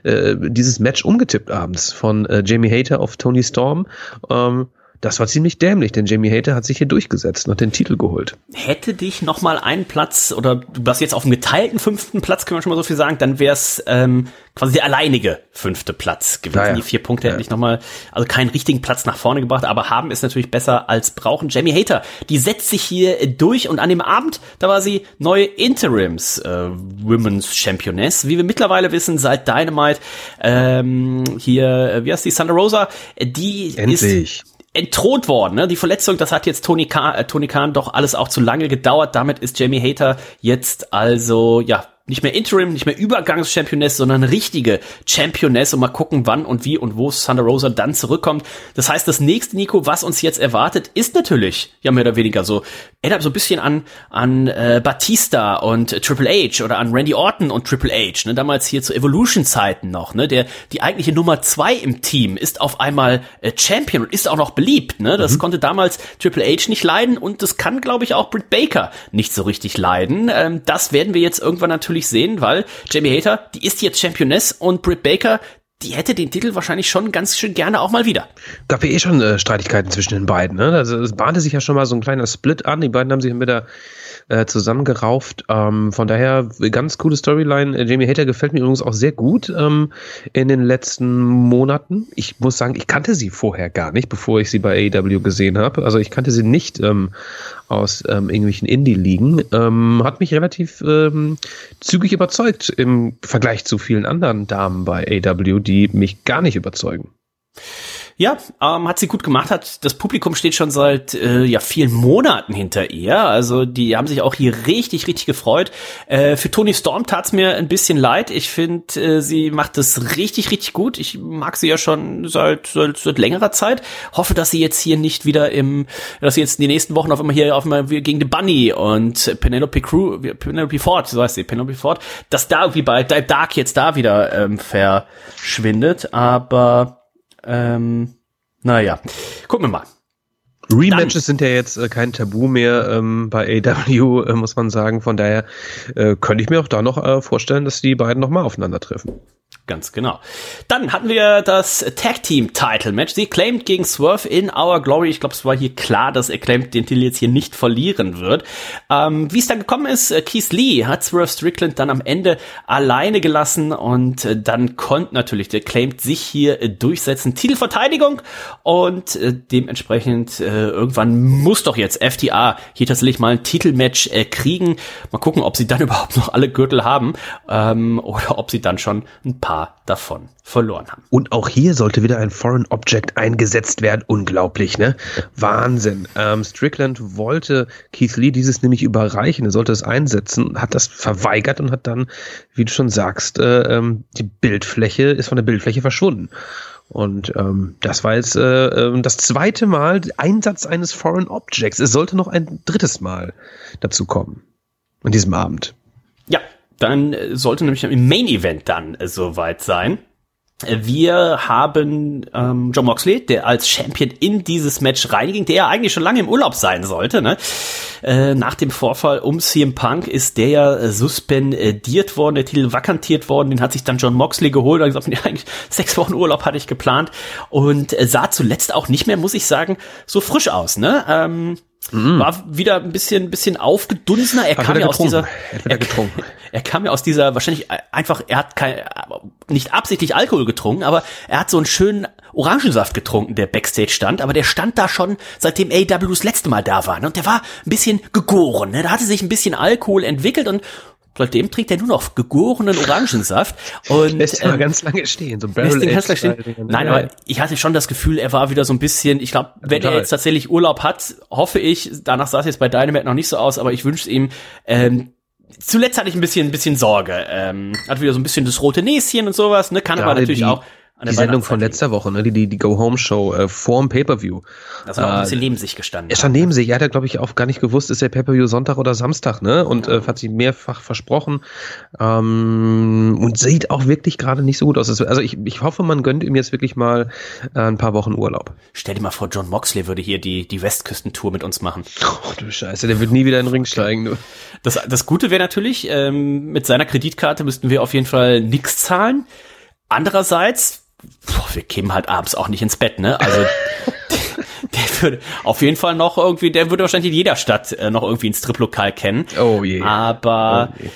äh, dieses Match umgetippt abends von äh, Jamie Hater auf Tony Storm. Ähm, das war ziemlich dämlich, denn Jamie Hater hat sich hier durchgesetzt und den Titel geholt.
Hätte dich noch mal einen Platz oder du warst jetzt auf dem geteilten fünften Platz, können wir schon mal so viel sagen, dann wäre es ähm, quasi der alleinige fünfte Platz gewesen. Naja. Die vier Punkte ja. hätten dich noch mal, also keinen richtigen Platz nach vorne gebracht, aber haben ist natürlich besser als brauchen. Jamie Hater, die setzt sich hier durch und an dem Abend, da war sie neue Interims äh, Women's Championess, wie wir mittlerweile wissen, seit Dynamite ähm, hier, äh, wie heißt die, Thunder Rosa, die
Endlich.
ist entthront worden. Ne? Die Verletzung, das hat jetzt Tony Khan, äh, Tony Khan doch alles auch zu lange gedauert. Damit ist Jamie Hater jetzt also ja nicht mehr Interim, nicht mehr Übergangschampioness, sondern richtige Championess und mal gucken, wann und wie und wo Thunder Rosa dann zurückkommt. Das heißt, das nächste, Nico, was uns jetzt erwartet, ist natürlich, ja mehr oder weniger so, erinnert so ein bisschen an, an äh, Batista und Triple H oder an Randy Orton und Triple H, ne, damals hier zu Evolution-Zeiten noch, ne, der, die eigentliche Nummer zwei im Team ist auf einmal äh, Champion und ist auch noch beliebt, ne, das mhm. konnte damals Triple H nicht leiden und das kann, glaube ich, auch Britt Baker nicht so richtig leiden. Ähm, das werden wir jetzt irgendwann natürlich natürlich sehen, weil Jamie Hater, die ist jetzt Championess und Britt Baker, die hätte den Titel wahrscheinlich schon ganz schön gerne auch mal wieder.
Gab ja eh schon äh, Streitigkeiten zwischen den beiden. Ne? Also es bahnte sich ja schon mal so ein kleiner Split an. Die beiden haben sich wieder äh, zusammengerauft. Ähm, von daher ganz coole Storyline. Äh, Jamie Hater gefällt mir übrigens auch sehr gut ähm, in den letzten Monaten. Ich muss sagen, ich kannte sie vorher gar nicht, bevor ich sie bei AEW gesehen habe. Also ich kannte sie nicht ähm, aus ähm, irgendwelchen Indie-Ligen. Ähm, hat mich relativ ähm, zügig überzeugt im Vergleich zu vielen anderen Damen bei AEW, die mich gar nicht überzeugen.
Ja, ähm, hat sie gut gemacht. Hat das Publikum steht schon seit äh, ja vielen Monaten hinter ihr. Also die haben sich auch hier richtig, richtig gefreut. Äh, für Tony Storm tat's mir ein bisschen leid. Ich finde, äh, sie macht das richtig, richtig gut. Ich mag sie ja schon seit, seit, seit längerer Zeit. Hoffe, dass sie jetzt hier nicht wieder im, dass sie jetzt in den nächsten Wochen auf einmal hier auf einmal gegen die Bunny und Penelope Crew, Penelope Ford, so heißt sie, Penelope Ford, dass da irgendwie bei Dark jetzt da wieder ähm, verschwindet. Aber ähm, naja, gucken wir mal.
Rematches sind ja jetzt äh, kein Tabu mehr ähm, bei AW, äh, muss man sagen. Von daher äh, könnte ich mir auch da noch äh, vorstellen, dass die beiden nochmal aufeinandertreffen.
Ganz genau. Dann hatten wir das Tag Team Title Match. Sie Acclaimed gegen Swerve in Our Glory. Ich glaube, es war hier klar, dass Acclaimed den Titel jetzt hier nicht verlieren wird. Ähm, Wie es dann gekommen ist, äh, Keith Lee hat Swerve Strickland dann am Ende alleine gelassen und äh, dann konnte natürlich der Acclaimed sich hier durchsetzen. Titelverteidigung und dementsprechend äh, irgendwann muss doch jetzt FTA hier tatsächlich mal ein Titelmatch äh, kriegen. Mal gucken, ob sie dann überhaupt noch alle Gürtel haben ähm, oder ob sie dann schon ein paar davon verloren haben.
Und auch hier sollte wieder ein Foreign Object eingesetzt werden. Unglaublich, ne? Wahnsinn. Ähm, Strickland wollte Keith Lee dieses nämlich überreichen. Er sollte es einsetzen, hat das verweigert und hat dann, wie du schon sagst, äh, ähm, die Bildfläche ist von der Bildfläche verschwunden. Und ähm, das war jetzt äh, ähm, das zweite Mal Einsatz eines Foreign Objects. Es sollte noch ein drittes Mal dazu kommen an diesem Abend.
Ja, dann äh, sollte nämlich im Main Event dann äh, soweit sein. Wir haben ähm, John Moxley, der als Champion in dieses Match reinging, der ja eigentlich schon lange im Urlaub sein sollte. Ne? Äh, nach dem Vorfall um CM Punk ist der ja äh, suspendiert worden, der Titel vakantiert worden. Den hat sich dann John Moxley geholt. Und gesagt, nee, eigentlich sechs Wochen Urlaub hatte ich geplant und äh, sah zuletzt auch nicht mehr, muss ich sagen, so frisch aus. Ne? Ähm, Mm. War wieder ein bisschen, bisschen aufgedunsener. Er kam ja aus dieser, er, er, kam ja aus dieser, wahrscheinlich einfach, er hat kein, nicht absichtlich Alkohol getrunken, aber er hat so einen schönen Orangensaft getrunken, der Backstage stand, aber der stand da schon, seitdem AW das letzte Mal da war. Ne? Und der war ein bisschen gegoren. Ne? Da hatte sich ein bisschen Alkohol entwickelt und Seitdem trinkt er nur noch gegorenen Orangensaft und
lässt ähm, mal ganz lange stehen, so Barrel
lässt ganz stehen. Nein, aber ich hatte schon das Gefühl, er war wieder so ein bisschen. Ich glaube, wenn Total. er jetzt tatsächlich Urlaub hat, hoffe ich. Danach sah es jetzt bei Dynamite noch nicht so aus, aber ich wünsche ihm. Ähm, zuletzt hatte ich ein bisschen, ein bisschen Sorge. Ähm, hat wieder so ein bisschen das rote Näschen und sowas. Ne, kann Gerade aber natürlich
die,
auch
die Sendung von letzter Woche, ne? die, die, die Go-Home-Show äh, vorm Pay-Per-View.
Das war auch ein bisschen äh, neben sich gestanden.
Er stand neben sich. Er hat ja, glaube ich, auch gar nicht gewusst, ist der Pay-Per-View Sonntag oder Samstag, ne? Und ja. äh, hat sich mehrfach versprochen. Ähm, und sieht auch wirklich gerade nicht so gut aus. Also ich, ich hoffe, man gönnt ihm jetzt wirklich mal äh, ein paar Wochen Urlaub.
Stell dir mal vor, John Moxley würde hier die, die Westküstentour mit uns machen.
Oh, du Scheiße, der wird nie wieder in den Ring steigen. Du.
Das, das Gute wäre natürlich, ähm, mit seiner Kreditkarte müssten wir auf jeden Fall nichts zahlen. Andererseits, wir kämen halt abends auch nicht ins Bett, ne? Also der würde auf jeden Fall noch irgendwie, der würde wahrscheinlich in jeder Stadt äh, noch irgendwie ein Striplokal kennen.
Oh je.
Aber oh, je.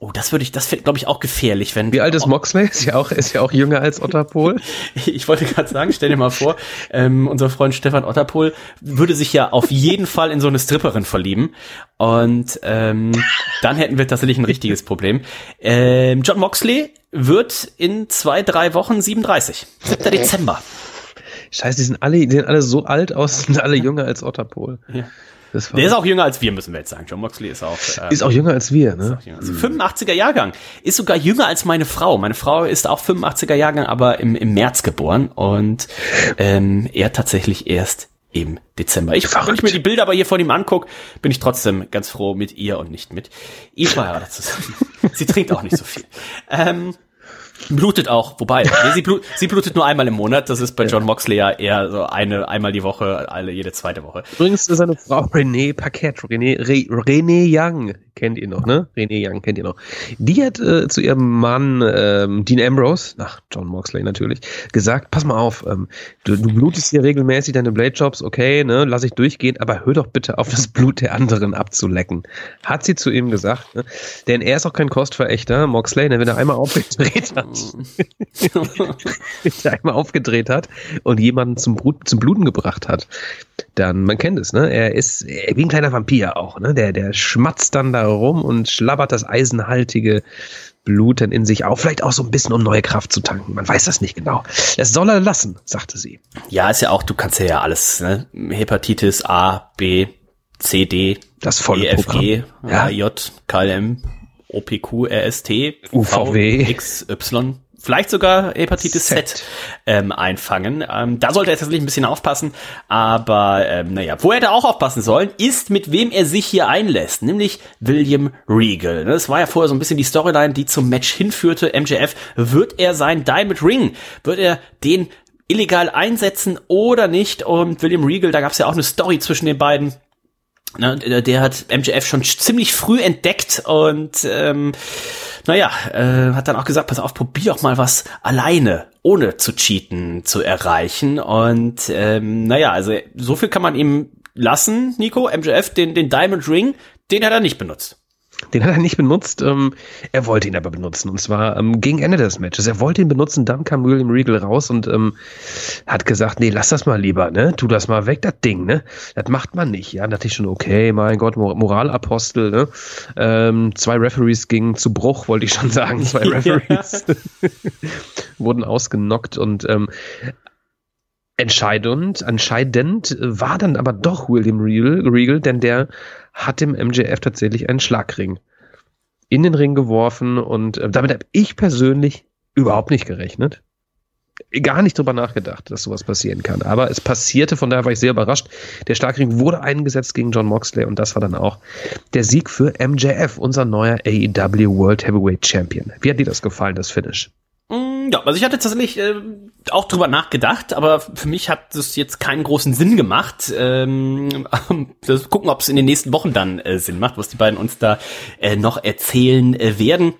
oh das würde ich, das finde glaube ich auch gefährlich, wenn.
Wie alt ist Moxley? Ist ja auch, ist ja auch jünger als Otterpol.
ich wollte gerade sagen, stell dir mal vor, ähm, unser Freund Stefan Otterpol würde sich ja auf jeden Fall in so eine Stripperin verlieben. Und ähm, dann hätten wir tatsächlich ein richtiges Problem. Ähm, John Moxley wird in zwei, drei Wochen 37. 7. Dezember.
Scheiße, die sind alle, die sehen alle so alt aus, sind alle jünger als Otterpol.
Ja. Der ist auch jünger als wir, müssen wir jetzt sagen. John Moxley ist auch.
Ähm, ist auch jünger als wir, ne?
Also 85er Jahrgang. Ist sogar jünger als meine Frau. Meine Frau ist auch 85er Jahrgang, aber im, im März geboren und ähm, er tatsächlich erst im Dezember. Ich, wenn ich mir die Bilder aber hier von ihm angucke, bin ich trotzdem ganz froh mit ihr und nicht mit ihm verheiratet zusammen. Sie trinkt auch nicht so viel. Ähm, Blutet auch, wobei, sie, blut, sie blutet nur einmal im Monat. Das ist bei John Moxley ja eher so eine, einmal die Woche, alle jede zweite Woche.
Übrigens ist seine Frau Renee Paquette, Renee, Re, Renee Young, kennt ihr noch, ne? Renee Young kennt ihr noch. Die hat äh, zu ihrem Mann ähm, Dean Ambrose, nach John Moxley natürlich, gesagt, pass mal auf, ähm, du, du blutest hier regelmäßig deine Blade Jobs, okay, ne, lass ich durchgehen, aber hör doch bitte auf, das Blut der anderen abzulecken. Hat sie zu ihm gesagt, ne? Denn er ist auch kein Kostverächter, Moxley, ne, wenn er einmal aufgedreht hat, wenn er einmal aufgedreht hat und jemanden zum, Blut, zum Bluten gebracht hat, dann, man kennt es, ne? Er ist wie ein kleiner Vampir auch, ne? Der, der schmatzt dann da rum und schlabbert das eisenhaltige Blut dann in sich auf. Vielleicht auch so ein bisschen, um neue Kraft zu tanken. Man weiß das nicht genau. Das soll er lassen, sagte sie.
Ja, ist ja auch, du kannst ja alles, ne? Hepatitis A, B, C, D,
das volle
E, F, G, ja. J, KLM, OPQ, RST,
UVW,
X, Y, vielleicht sogar Hepatitis Z, Z ähm, einfangen. Ähm, da sollte er tatsächlich ein bisschen aufpassen. Aber ähm, naja, wo er da auch aufpassen soll, ist, mit wem er sich hier einlässt, nämlich William Regal. Das war ja vorher so ein bisschen die Storyline, die zum Match hinführte. MJF, wird er sein Diamond Ring? Wird er den illegal einsetzen oder nicht? Und William Regal, da gab es ja auch eine Story zwischen den beiden Ne, der hat MJF schon ziemlich früh entdeckt und ähm, naja, äh, hat dann auch gesagt, pass auf, probier doch mal was alleine, ohne zu cheaten, zu erreichen. Und ähm, naja, also so viel kann man ihm lassen, Nico. MJF, den, den Diamond Ring, den hat er nicht benutzt.
Den hat er nicht benutzt. Ähm, er wollte ihn aber benutzen. Und zwar ähm, gegen Ende des Matches. Er wollte ihn benutzen, dann kam William Regal raus und ähm, hat gesagt, nee, lass das mal lieber, ne? Tu das mal weg, das Ding, ne? Das macht man nicht. Ja, da dachte ich schon, okay, mein Gott, Moralapostel, ne? Ähm, zwei Referees gingen zu Bruch, wollte ich schon sagen. Zwei Referees wurden ausgenockt und ähm, Entscheidend, entscheidend war dann aber doch William Regal, Regal, denn der hat dem MJF tatsächlich einen Schlagring in den Ring geworfen und äh, damit habe ich persönlich überhaupt nicht gerechnet. Gar nicht drüber nachgedacht, dass sowas passieren kann. Aber es passierte, von daher war ich sehr überrascht. Der Schlagring wurde eingesetzt gegen John Moxley und das war dann auch der Sieg für MJF, unser neuer AEW World Heavyweight Champion. Wie hat dir das gefallen, das Finish?
Mm, ja, also ich hatte tatsächlich äh, auch drüber nachgedacht, aber für mich hat das jetzt keinen großen Sinn gemacht. Ähm, gucken, ob es in den nächsten Wochen dann äh, Sinn macht, was die beiden uns da äh, noch erzählen äh, werden.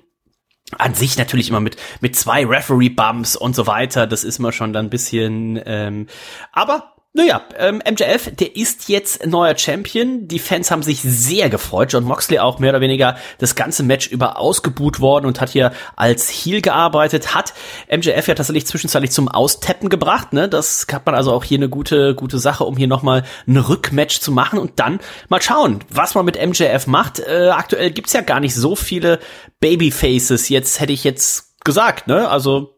An sich natürlich immer mit mit zwei Referee Bumps und so weiter. Das ist mal schon dann ein bisschen. Ähm, aber naja, ähm, MJF, der ist jetzt neuer Champion. Die Fans haben sich sehr gefreut. John Moxley auch mehr oder weniger das ganze Match über ausgebuht worden und hat hier als Heel gearbeitet. Hat MJF ja tatsächlich zwischenzeitlich zum Austeppen gebracht. Ne? Das hat man also auch hier eine gute, gute Sache, um hier nochmal ein Rückmatch zu machen und dann mal schauen, was man mit MJF macht. Äh, aktuell gibt's ja gar nicht so viele Babyfaces. Jetzt hätte ich jetzt gesagt, ne? Also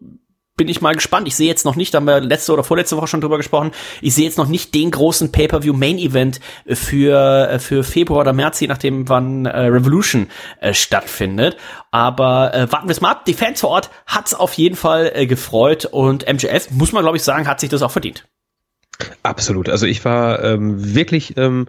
bin ich mal gespannt. Ich sehe jetzt noch nicht, da haben wir letzte oder vorletzte Woche schon drüber gesprochen, ich sehe jetzt noch nicht den großen Pay-Per-View Main Event für, äh, für Februar oder März, je nachdem wann äh, Revolution äh, stattfindet. Aber äh, warten wir es mal ab. Die Fans vor Ort hat's auf jeden Fall äh, gefreut und MJF, muss man glaube ich sagen, hat sich das auch verdient.
Absolut. Also ich war ähm, wirklich ähm,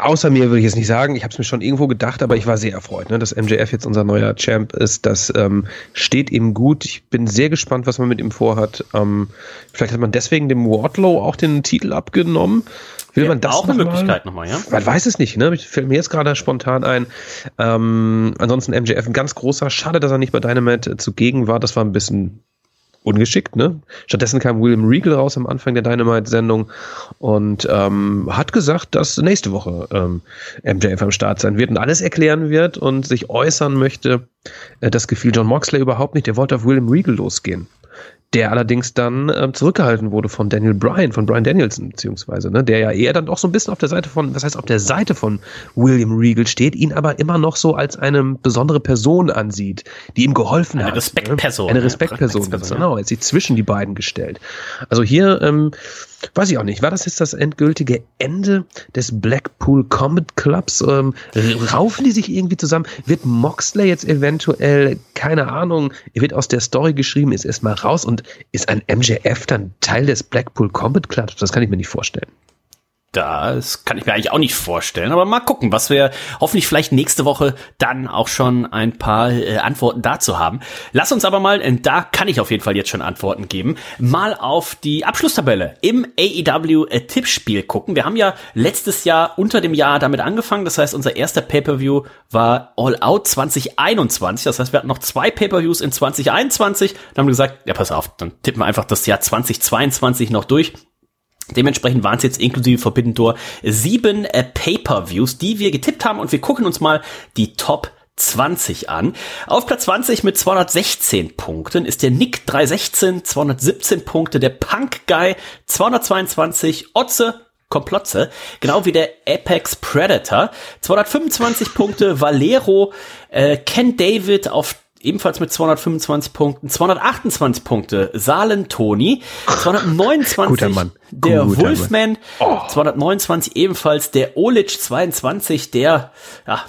Außer mir würde ich jetzt nicht sagen, ich habe es mir schon irgendwo gedacht, aber ich war sehr erfreut, ne, dass MJF jetzt unser neuer Champ ist. Das ähm, steht ihm gut. Ich bin sehr gespannt, was man mit ihm vorhat. Ähm, vielleicht hat man deswegen dem Wardlow auch den Titel abgenommen. Will ja, man das
auch noch eine Möglichkeit nochmal, ja?
Man weiß es nicht, ne? Fällt mir jetzt gerade spontan ein. Ähm, ansonsten MJF ein ganz großer. Schade, dass er nicht bei Dynamite zugegen war. Das war ein bisschen ungeschickt, ne? Stattdessen kam William Regal raus am Anfang der Dynamite-Sendung und ähm, hat gesagt, dass nächste Woche ähm, MJF am Start sein wird und alles erklären wird und sich äußern möchte. Äh, das gefiel John Moxley überhaupt nicht. Der wollte auf William Regal losgehen der allerdings dann ähm, zurückgehalten wurde von Daniel Bryan, von Bryan Danielson, beziehungsweise, ne, der ja eher dann doch so ein bisschen auf der Seite von, was heißt auf der Seite von William Regal steht, ihn aber immer noch so als eine besondere Person ansieht, die ihm geholfen
eine
hat.
Respektperson.
Ne? Eine Respektperson. Respektperson, genau, er hat sich zwischen die beiden gestellt. Also hier ähm, weiß ich auch nicht, war das jetzt das endgültige Ende des Blackpool Combat Clubs? Ähm, raufen die sich irgendwie zusammen? Wird Moxley jetzt eventuell, keine Ahnung, wird aus der Story geschrieben, ist erstmal raus und ist ein MJF dann Teil des Blackpool Combat Clubs? Das kann ich mir nicht vorstellen.
Das kann ich mir eigentlich auch nicht vorstellen, aber mal gucken, was wir hoffentlich vielleicht nächste Woche dann auch schon ein paar äh, Antworten dazu haben. Lass uns aber mal, äh, da kann ich auf jeden Fall jetzt schon Antworten geben, mal auf die Abschlusstabelle im AEW äh, Tippspiel gucken. Wir haben ja letztes Jahr unter dem Jahr damit angefangen, das heißt, unser erster Pay-Per-View war All Out 2021, das heißt, wir hatten noch zwei Pay-Per-Views in 2021, dann haben wir gesagt, ja pass auf, dann tippen wir einfach das Jahr 2022 noch durch Dementsprechend waren es jetzt inklusive Forbidden Door sieben äh, Pay-per-Views, die wir getippt haben und wir gucken uns mal die Top 20 an. Auf Platz 20 mit 216 Punkten ist der Nick 316, 217 Punkte, der Punk Guy 222, Otze Komplotze, genau wie der Apex Predator, 225 Punkte, Valero, äh, Ken David auf ebenfalls mit 225 Punkten, 228 Punkte Salen Toni, 229 der Guter Wolfman, oh. 229 ebenfalls der Olic 22, der ja,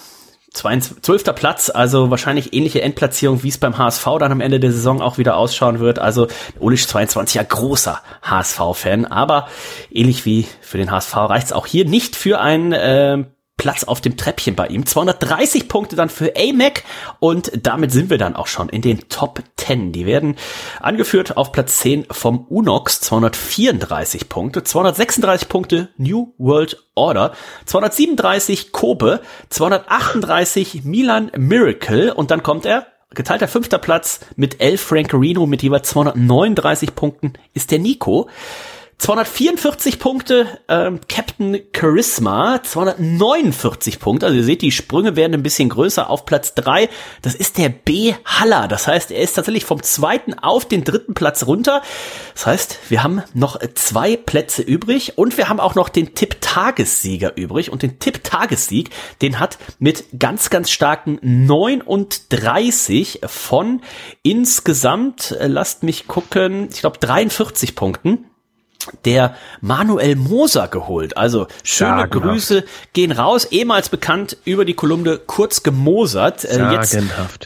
12. Platz, also wahrscheinlich ähnliche Endplatzierung, wie es beim HSV dann am Ende der Saison auch wieder ausschauen wird. Also Olisch 22 ja großer HSV-Fan, aber ähnlich wie für den HSV reicht es auch hier nicht für ein äh, Platz auf dem Treppchen bei ihm. 230 Punkte dann für AMAC und damit sind wir dann auch schon in den Top 10. Die werden angeführt auf Platz 10 vom Unox, 234 Punkte, 236 Punkte New World Order, 237 Kobe, 238 Milan Miracle und dann kommt er geteilter fünfter Platz mit El Frankerino mit jeweils 239 Punkten ist der Nico. 244 Punkte ähm, Captain Charisma, 249 Punkte. Also ihr seht, die Sprünge werden ein bisschen größer auf Platz drei. Das ist der B Haller. Das heißt, er ist tatsächlich vom zweiten auf den dritten Platz runter. Das heißt, wir haben noch zwei Plätze übrig und wir haben auch noch den Tipp-Tagessieger übrig. Und den Tipp-Tagessieg, den hat mit ganz, ganz starken 39 von insgesamt, äh, lasst mich gucken, ich glaube 43 Punkten der Manuel Moser geholt. Also schöne Sagenhaft. Grüße gehen raus, ehemals bekannt über die Kolumne kurz gemosert, äh, jetzt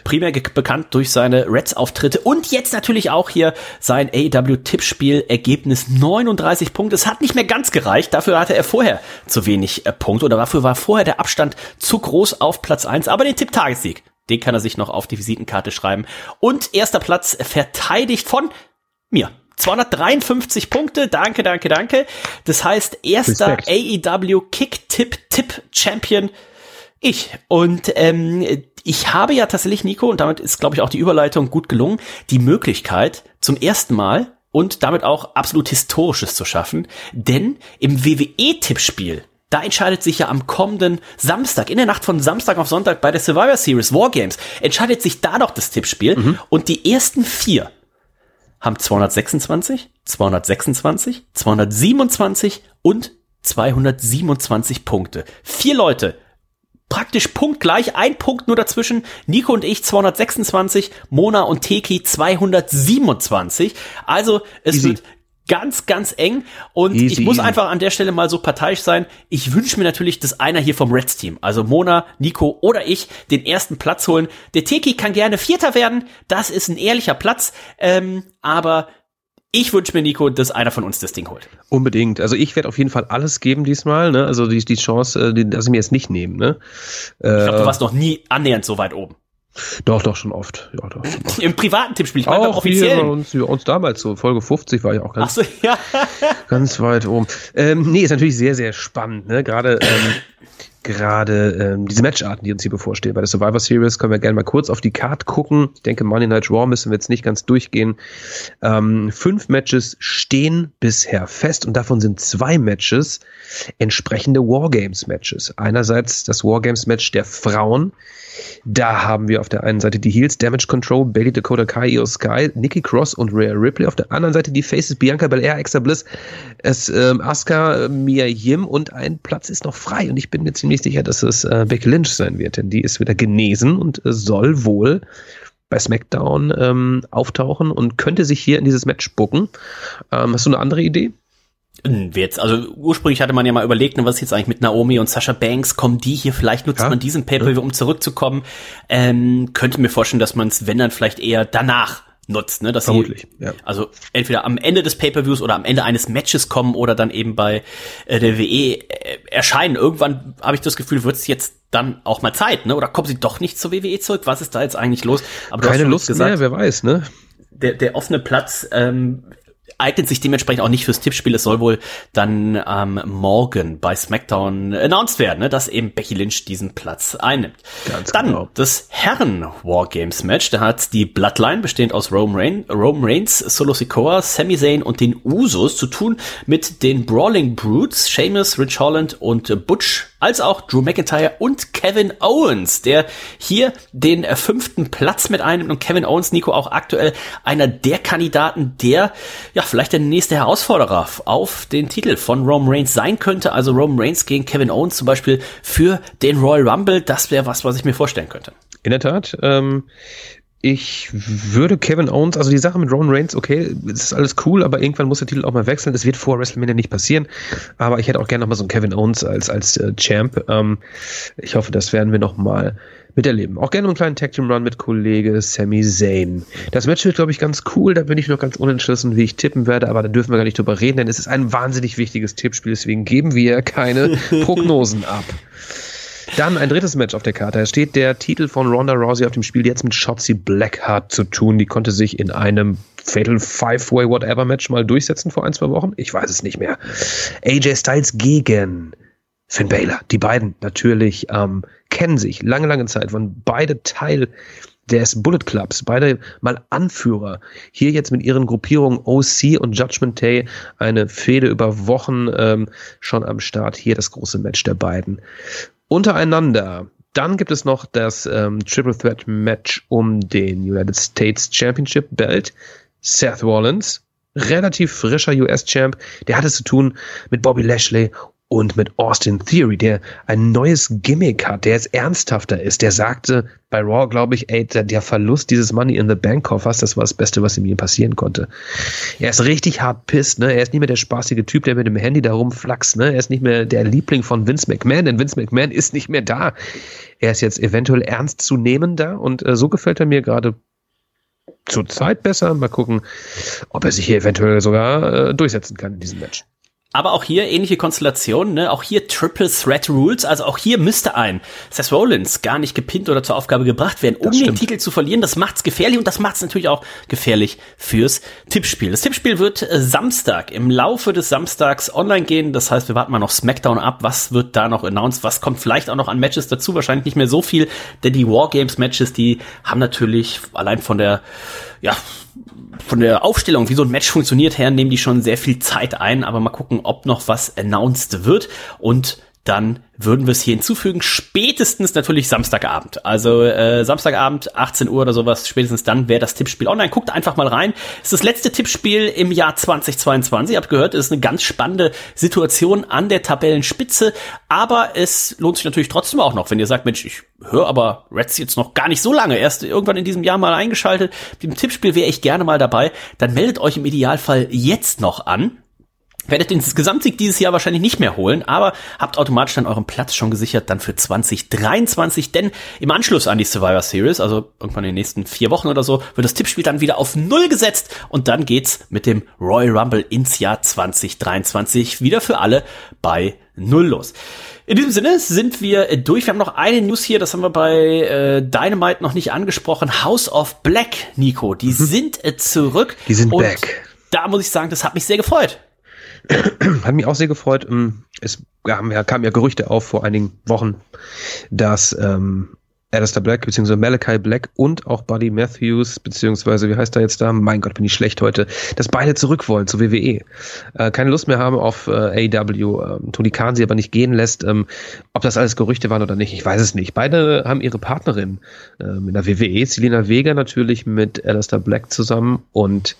primär bekannt durch seine Reds-Auftritte und jetzt natürlich auch hier sein AEW-Tippspiel-Ergebnis 39 Punkte. Es hat nicht mehr ganz gereicht, dafür hatte er vorher zu wenig äh, Punkte oder dafür war vorher der Abstand zu groß auf Platz eins. aber den Tipp-Tagessieg, den kann er sich noch auf die Visitenkarte schreiben. Und erster Platz verteidigt von mir. 253 Punkte, danke, danke, danke. Das heißt, erster Respekt. AEW Kick-Tipp-Tipp-Champion ich. Und ähm, ich habe ja tatsächlich, Nico, und damit ist, glaube ich, auch die Überleitung gut gelungen, die Möglichkeit zum ersten Mal und damit auch absolut Historisches zu schaffen. Denn im WWE-Tippspiel, da entscheidet sich ja am kommenden Samstag, in der Nacht von Samstag auf Sonntag bei der Survivor Series Wargames, entscheidet sich da doch das Tippspiel. Mhm. Und die ersten vier haben 226, 226, 227 und 227 Punkte. Vier Leute praktisch punktgleich, ein Punkt nur dazwischen. Nico und ich 226, Mona und Teki 227. Also es Easy. wird ganz, ganz eng. Und easy, ich muss easy. einfach an der Stelle mal so parteiisch sein. Ich wünsche mir natürlich, dass einer hier vom Reds Team, also Mona, Nico oder ich, den ersten Platz holen. Der Teki kann gerne Vierter werden. Das ist ein ehrlicher Platz. Ähm, aber ich wünsche mir, Nico, dass einer von uns das Ding holt.
Unbedingt. Also ich werde auf jeden Fall alles geben diesmal. Ne? Also die, die Chance, äh, die lasse ich mir jetzt nicht nehmen. Ne?
ich glaube, du warst noch nie annähernd so weit oben.
Doch, doch, schon oft. Ja, doch, schon
oft. Im privaten Tippspiel, ich meine auch offiziell.
Bei uns, bei uns damals so, Folge 50 war ich auch ganz, so, ja. ganz weit oben. Ähm, nee, ist natürlich sehr, sehr spannend, ne? Gerade ähm, gerade ähm, diese Matcharten, die uns hier bevorstehen. Bei der Survivor Series können wir gerne mal kurz auf die Card gucken. Ich denke, Monday Night Raw müssen wir jetzt nicht ganz durchgehen. Ähm, fünf Matches stehen bisher fest und davon sind zwei Matches entsprechende Wargames-Matches. Einerseits das Wargames-Match der Frauen da haben wir auf der einen Seite die Heels, Damage Control, Bailey Dakota Kai, Io Sky, Nikki Cross und Rhea Ripley. Auf der anderen Seite die Faces, Bianca Belair, Extra Bliss, es, ähm, Asuka, Mia Yim und ein Platz ist noch frei. Und ich bin mir ziemlich sicher, dass es äh, Becky Lynch sein wird, denn die ist wieder genesen und äh, soll wohl bei SmackDown ähm, auftauchen und könnte sich hier in dieses Match spucken. Ähm, hast du eine andere Idee?
Jetzt, also ursprünglich hatte man ja mal überlegt, ne, was ist jetzt eigentlich mit Naomi und Sasha Banks, kommen die hier, vielleicht nutzt ja. man diesen Pay-Per-View, um zurückzukommen. Ähm, könnte mir vorstellen, dass man es, wenn dann vielleicht eher danach nutzt, ne, dass
Vermutlich,
sie ja. also entweder am Ende des Pay-per-Views oder am Ende eines Matches kommen oder dann eben bei äh, der WE äh, erscheinen. Irgendwann habe ich das Gefühl, wird es jetzt dann auch mal Zeit, ne? Oder kommen sie doch nicht zur WWE zurück? Was ist da jetzt eigentlich los?
Aber Keine Lust gesagt, mehr, wer weiß, ne?
Der, der offene Platz ähm, eignet sich dementsprechend auch nicht fürs Tippspiel. Es soll wohl dann ähm, morgen bei SmackDown announced werden, ne, dass eben Becky Lynch diesen Platz einnimmt. Ganz dann genau. das Herren Wargames Match. Da hat die Bloodline bestehend aus Roman, Reign, Roman Reigns, Solo Sikoa, Sami Zayn und den Usos zu tun mit den Brawling Brutes, Sheamus, Rich Holland und Butch als auch Drew McIntyre und Kevin Owens, der hier den äh, fünften Platz mit einnimmt und Kevin Owens, Nico, auch aktuell einer der Kandidaten, der ja vielleicht der nächste Herausforderer auf den Titel von Roman Reigns sein könnte. Also Roman Reigns gegen Kevin Owens zum Beispiel für den Royal Rumble, das wäre was, was ich mir vorstellen könnte.
In der Tat. Ähm, ich würde Kevin Owens, also die Sache mit Roman Reigns, okay, es ist alles cool, aber irgendwann muss der Titel auch mal wechseln. Das wird vor WrestleMania nicht passieren. Aber ich hätte auch gerne noch mal so einen Kevin Owens als, als äh, Champ. Ähm, ich hoffe, das werden wir noch mal miterleben. Auch gerne einen kleinen Tag Team Run mit Kollege Sami Zayn. Das Match wird, glaube ich, ganz cool. Da bin ich noch ganz unentschlossen, wie ich tippen werde, aber da dürfen wir gar nicht drüber reden, denn es ist ein wahnsinnig wichtiges Tippspiel. Deswegen geben wir keine Prognosen ab. Dann ein drittes Match auf der Karte. Da steht der Titel von Ronda Rousey auf dem Spiel jetzt mit Shotzi Blackheart zu tun. Die konnte sich in einem Fatal Five-Way Whatever Match mal durchsetzen vor ein, zwei Wochen. Ich weiß es nicht mehr. AJ Styles gegen Finn Baylor. Die beiden natürlich ähm, kennen sich lange, lange Zeit, waren beide Teil des Bullet Clubs, beide mal Anführer. Hier jetzt mit ihren Gruppierungen OC und Judgment Day eine Fehde über Wochen ähm, schon am Start. Hier das große Match der beiden. Untereinander. Dann gibt es noch das ähm, Triple Threat Match um den United States Championship Belt. Seth Rollins, relativ frischer US-Champ, der hat es zu tun mit Bobby Lashley und mit Austin Theory, der ein neues Gimmick hat, der jetzt ernsthafter ist. Der sagte bei Raw, glaube ich, ey, der, der, Verlust dieses Money in the Bank Koffers, das war das Beste, was ihm passieren konnte. Er ist richtig hart pisst, ne? Er ist nicht mehr der spaßige Typ, der mit dem Handy da rumflaxt, ne? Er ist nicht mehr der Liebling von Vince McMahon, denn Vince McMahon ist nicht mehr da. Er ist jetzt eventuell ernst zu nehmen da und äh, so gefällt er mir gerade zur Zeit besser. Mal gucken, ob er sich hier eventuell sogar äh, durchsetzen kann in diesem Match.
Aber auch hier ähnliche Konstellationen, ne? Auch hier Triple Threat Rules. Also auch hier müsste ein Seth Rollins gar nicht gepinnt oder zur Aufgabe gebracht werden, um den Titel zu verlieren. Das macht's gefährlich und das macht's natürlich auch gefährlich fürs Tippspiel. Das Tippspiel wird äh, Samstag im Laufe des Samstags online gehen. Das heißt, wir warten mal noch SmackDown ab. Was wird da noch announced? Was kommt vielleicht auch noch an Matches dazu? Wahrscheinlich nicht mehr so viel, denn die Wargames Matches, die haben natürlich allein von der ja, von der Aufstellung, wie so ein Match funktioniert her, nehmen die schon sehr viel Zeit ein, aber mal gucken, ob noch was announced wird. Und dann würden wir es hier hinzufügen. Spätestens natürlich Samstagabend. Also äh, Samstagabend, 18 Uhr oder sowas, spätestens dann wäre das Tippspiel online. Guckt einfach mal rein. Es ist das letzte Tippspiel im Jahr 2022. Ihr habt gehört, es ist eine ganz spannende Situation an der Tabellenspitze. Aber es lohnt sich natürlich trotzdem auch noch, wenn ihr sagt, Mensch, ich höre aber Reds jetzt noch gar nicht so lange. Erst irgendwann in diesem Jahr mal eingeschaltet. Dem Tippspiel wäre ich gerne mal dabei. Dann meldet euch im Idealfall jetzt noch an werdet den Gesamtsieg dieses Jahr wahrscheinlich nicht mehr holen, aber habt automatisch dann euren Platz schon gesichert dann für 2023, denn im Anschluss an die Survivor Series, also irgendwann in den nächsten vier Wochen oder so, wird das Tippspiel dann wieder auf Null gesetzt und dann geht's mit dem Royal Rumble ins Jahr 2023 wieder für alle bei Null los. In diesem Sinne sind wir durch. Wir haben noch eine News hier, das haben wir bei äh, Dynamite noch nicht angesprochen. House of Black, Nico, die mhm. sind äh, zurück.
Die sind back.
Da muss ich sagen, das hat mich sehr gefreut.
Hat mich auch sehr gefreut. Ähm, es kamen ja, Gerüchte auf vor einigen Wochen, dass ähm, Alistair Black bzw. Malachi Black und auch Buddy Matthews beziehungsweise wie heißt er jetzt da? Mein Gott, bin ich schlecht heute. Dass beide zurück wollen zu WWE. Äh, keine Lust mehr haben auf äh, AEW. Ähm, Tony Khan sie aber nicht gehen lässt. Ähm, ob das alles Gerüchte waren oder nicht, ich weiß es nicht. Beide haben ihre Partnerin ähm, in der WWE. Selena Vega natürlich mit Alistair Black zusammen und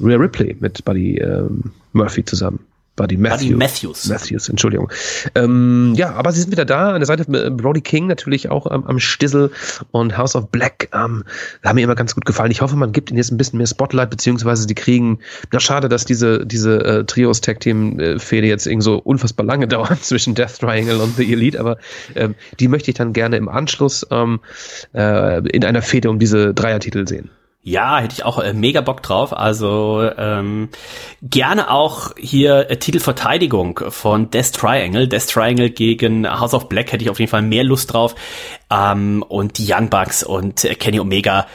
Rhea Ripley mit Buddy ähm, Murphy zusammen. Buddy Matthews. Buddy
Matthews.
Matthews, Entschuldigung. Ähm, ja, aber sie sind wieder da. An der Seite äh, Brody King natürlich auch ähm, am Stissel und House of Black ähm, haben mir immer ganz gut gefallen. Ich hoffe, man gibt ihnen jetzt ein bisschen mehr Spotlight, beziehungsweise die kriegen, na schade, dass diese, diese äh, Trios-Tag-Team-Fehde jetzt irgendwie so unfassbar lange dauert zwischen Death Triangle und The Elite, aber ähm, die möchte ich dann gerne im Anschluss ähm, äh, in einer Fehde um diese Dreiertitel sehen.
Ja, hätte ich auch äh, mega Bock drauf. Also ähm, gerne auch hier äh, Titelverteidigung von Death Triangle. Death Triangle gegen House of Black hätte ich auf jeden Fall mehr Lust drauf. Ähm, und die Young Bucks und äh, Kenny Omega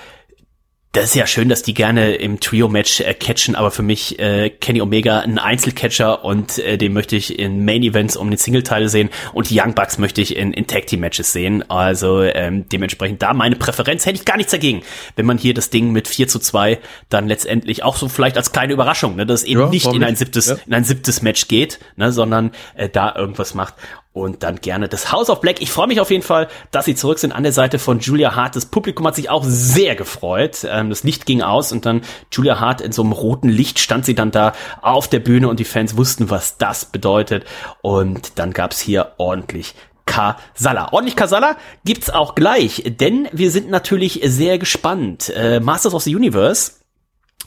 das ist ja schön, dass die gerne im Trio-Match äh, catchen, aber für mich äh, Kenny Omega ein Einzelcatcher und äh, den möchte ich in Main-Events um den Single-Teil sehen und die Young Bucks möchte ich in, in Tag-Team-Matches sehen. Also ähm, dementsprechend da meine Präferenz hätte ich gar nichts dagegen, wenn man hier das Ding mit 4 zu 2 dann letztendlich auch so vielleicht als kleine Überraschung, ne, dass es eben ja, nicht in ein siebtes, ja. in ein siebtes Match geht, ne, sondern äh, da irgendwas macht und dann gerne das House of Black. Ich freue mich auf jeden Fall, dass sie zurück sind an der Seite von Julia Hart. Das Publikum hat sich auch sehr gefreut. Ähm, das Licht ging aus und dann Julia Hart in so einem roten Licht stand sie dann da auf der Bühne und die Fans wussten, was das bedeutet. Und dann gab's hier ordentlich Kasala. Ordentlich Kasala gibt's auch gleich, denn wir sind natürlich sehr gespannt. Äh, Masters of the Universe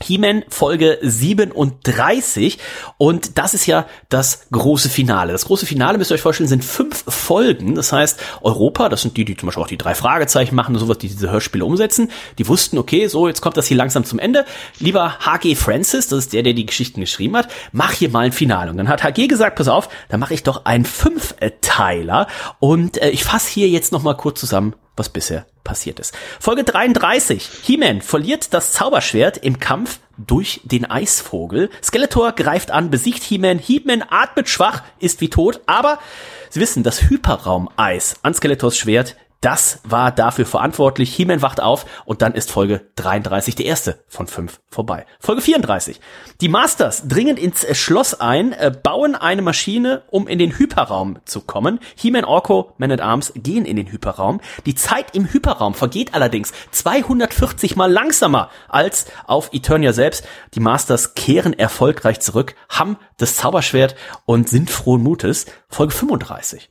He-Man Folge 37 und das ist ja das große Finale. Das große Finale, müsst ihr euch vorstellen, sind fünf Folgen. Das heißt, Europa, das sind die, die zum Beispiel auch die drei Fragezeichen machen und sowas, die diese Hörspiele umsetzen, die wussten, okay, so, jetzt kommt das hier langsam zum Ende. Lieber HG Francis, das ist der, der die Geschichten geschrieben hat, mach hier mal ein Finale. Und dann hat HG gesagt, pass auf, dann mache ich doch einen Fünfteiler und äh, ich fasse hier jetzt nochmal kurz zusammen, was bisher passiert ist. Folge 33. He-Man verliert das Zauberschwert im Kampf durch den Eisvogel. Skeletor greift an, besiegt He-Man. He-Man atmet schwach, ist wie tot, aber Sie wissen, das Hyperraum-Eis an Skeletors Schwert das war dafür verantwortlich. He-Man wacht auf und dann ist Folge 33, die erste von fünf, vorbei. Folge 34. Die Masters dringen ins Schloss ein, äh, bauen eine Maschine, um in den Hyperraum zu kommen. He-Man, Orko, Man at Arms gehen in den Hyperraum. Die Zeit im Hyperraum vergeht allerdings 240 mal langsamer als auf Eternia selbst. Die Masters kehren erfolgreich zurück, haben das Zauberschwert und sind frohen Mutes. Folge 35.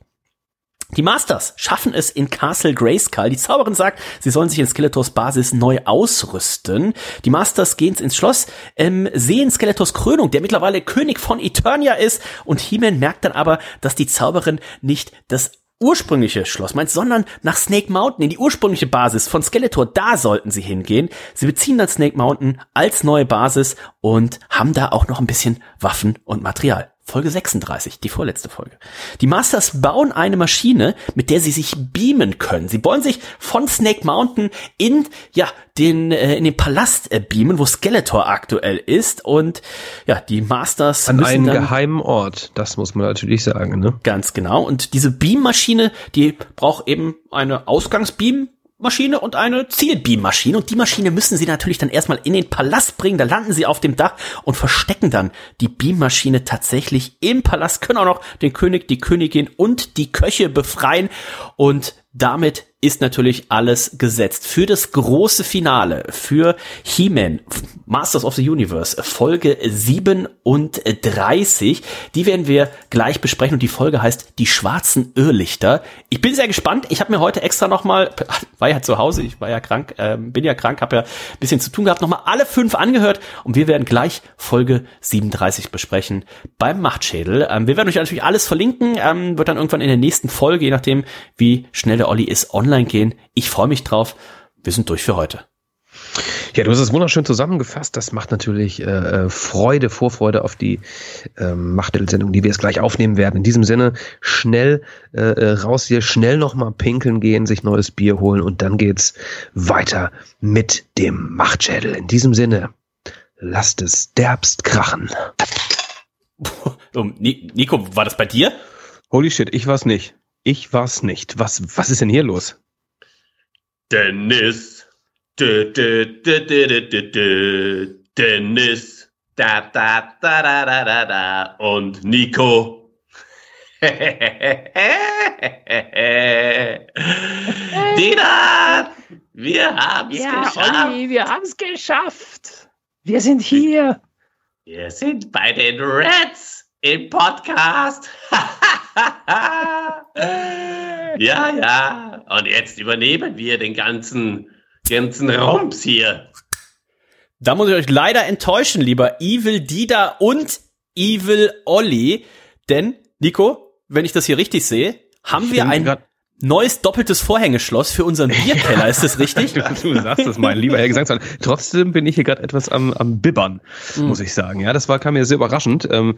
Die Masters schaffen es in Castle Grayskull. Die Zauberin sagt, sie sollen sich in Skeletors Basis neu ausrüsten. Die Masters gehen ins Schloss, ähm, sehen Skeletors Krönung, der mittlerweile König von Eternia ist. Und He-Man merkt dann aber, dass die Zauberin nicht das ursprüngliche Schloss meint, sondern nach Snake Mountain, in die ursprüngliche Basis von Skeletor. Da sollten sie hingehen. Sie beziehen dann Snake Mountain als neue Basis und haben da auch noch ein bisschen Waffen und Material. Folge 36, die vorletzte Folge. Die Masters bauen eine Maschine, mit der sie sich beamen können. Sie wollen sich von Snake Mountain in, ja, den, äh, in den Palast äh, beamen, wo Skeletor aktuell ist. Und ja, die Masters
An einen geheimen Ort, das muss man natürlich sagen, ne?
Ganz genau. Und diese Beam-Maschine, die braucht eben eine Ausgangsbeam, Maschine und eine Zielbeam-Maschine. Und die Maschine müssen sie natürlich dann erstmal in den Palast bringen. Da landen sie auf dem Dach und verstecken dann die Beam-Maschine tatsächlich im Palast, können auch noch den König, die Königin und die Köche befreien. Und damit ist natürlich alles gesetzt für das große Finale, für He-Man, Masters of the Universe, Folge 37. Die werden wir gleich besprechen und die Folge heißt Die schwarzen Irrlichter. Ich bin sehr gespannt. Ich habe mir heute extra nochmal, war ja zu Hause, ich war ja krank, äh, bin ja krank, habe ja ein bisschen zu tun gehabt, nochmal alle fünf angehört und wir werden gleich Folge 37 besprechen beim Machtschädel. Ähm, wir werden euch natürlich alles verlinken, ähm, wird dann irgendwann in der nächsten Folge, je nachdem wie schnell der Olli ist, online online gehen. Ich freue mich drauf. Wir sind durch für heute.
Ja, du hast es wunderschön zusammengefasst. Das macht natürlich äh, äh Freude, Vorfreude auf die ähm, Machtmittel-Sendung, die wir jetzt gleich aufnehmen werden. In diesem Sinne, schnell äh, äh raus hier, schnell nochmal pinkeln gehen, sich neues Bier holen und dann geht's weiter mit dem Machtschädel. In diesem Sinne, lasst es derbst krachen.
Nico, war das bei dir?
Holy shit, ich war's nicht. Ich war's nicht. Was, was ist denn hier los?
Dennis. Dö, dö, dö. Dennis. Da, da, da, da, da, da, da. Und Nico. Dina, wir haben's ja, geschafft.
Olli, wir haben's geschafft. Wir sind hier.
Wir sind bei den Reds im Podcast. ja, ja. Und jetzt übernehmen wir den ganzen, ganzen Rums hier.
Da muss ich euch leider enttäuschen, lieber Evil Dida und Evil Olli. Denn, Nico, wenn ich das hier richtig sehe, haben ich wir ein neues doppeltes Vorhängeschloss für unseren Bierkeller. Ist das richtig?
du, sagst das, mein lieber Herr Gesangsmann. Trotzdem bin ich hier gerade etwas am, am Bibbern, mhm. muss ich sagen. Ja, das war kam mir sehr überraschend. Ähm,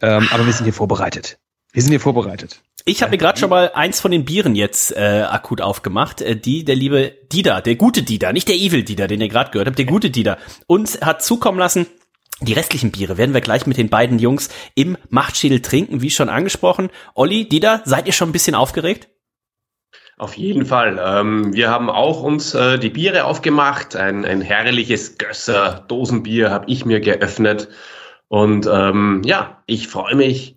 ähm, aber wir sind hier vorbereitet. Wir sind hier vorbereitet.
Ich habe mir gerade schon mal eins von den Bieren jetzt äh, akut aufgemacht. Äh, die der liebe Dida, der gute Dida, nicht der Evil Dida, den ihr gerade gehört habt, der gute Dida, uns hat zukommen lassen. Die restlichen Biere werden wir gleich mit den beiden Jungs im Machtschädel trinken, wie schon angesprochen. Olli, Dida, seid ihr schon ein bisschen aufgeregt?
Auf jeden Fall. Ähm, wir haben auch uns äh, die Biere aufgemacht. Ein, ein herrliches Gösser Dosenbier habe ich mir geöffnet. Und ähm, ja, ich freue mich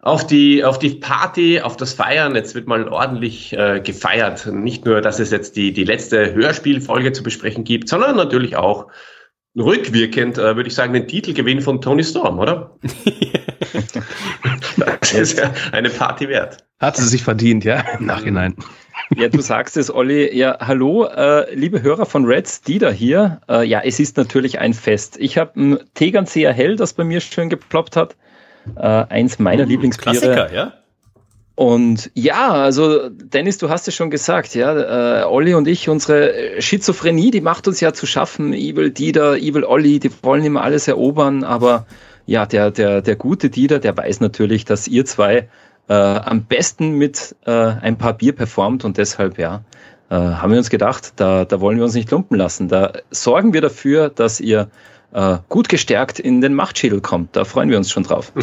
auf die, auf die Party, auf das Feiern. Jetzt wird mal ordentlich äh, gefeiert. Nicht nur, dass es jetzt die, die letzte Hörspielfolge zu besprechen gibt, sondern natürlich auch rückwirkend, äh, würde ich sagen, den Titelgewinn von Tony Storm, oder? das ist ja eine Party wert.
Hat sie sich verdient, ja, im Nachhinein.
Ja, du sagst es, Olli. Ja, hallo, äh, liebe Hörer von Reds, Dieter hier. Äh, ja, es ist natürlich ein Fest. Ich habe ein Tegernseer Hell, das bei mir schön geploppt hat äh, eins meiner uh, Lieblingsbiere. Klassiker, ja? Und ja, also Dennis, du hast es schon gesagt, ja, äh, Olli und ich, unsere Schizophrenie, die macht uns ja zu schaffen. Evil Dieter, Evil Olli, die wollen immer alles erobern, aber ja, der, der, der gute Dieter, der weiß natürlich, dass ihr zwei äh, am besten mit äh, ein paar Bier performt und deshalb, ja, äh, haben wir uns gedacht, da, da wollen wir uns nicht lumpen lassen. Da sorgen wir dafür, dass ihr äh, gut gestärkt in den Machtschädel kommt. Da freuen wir uns schon drauf.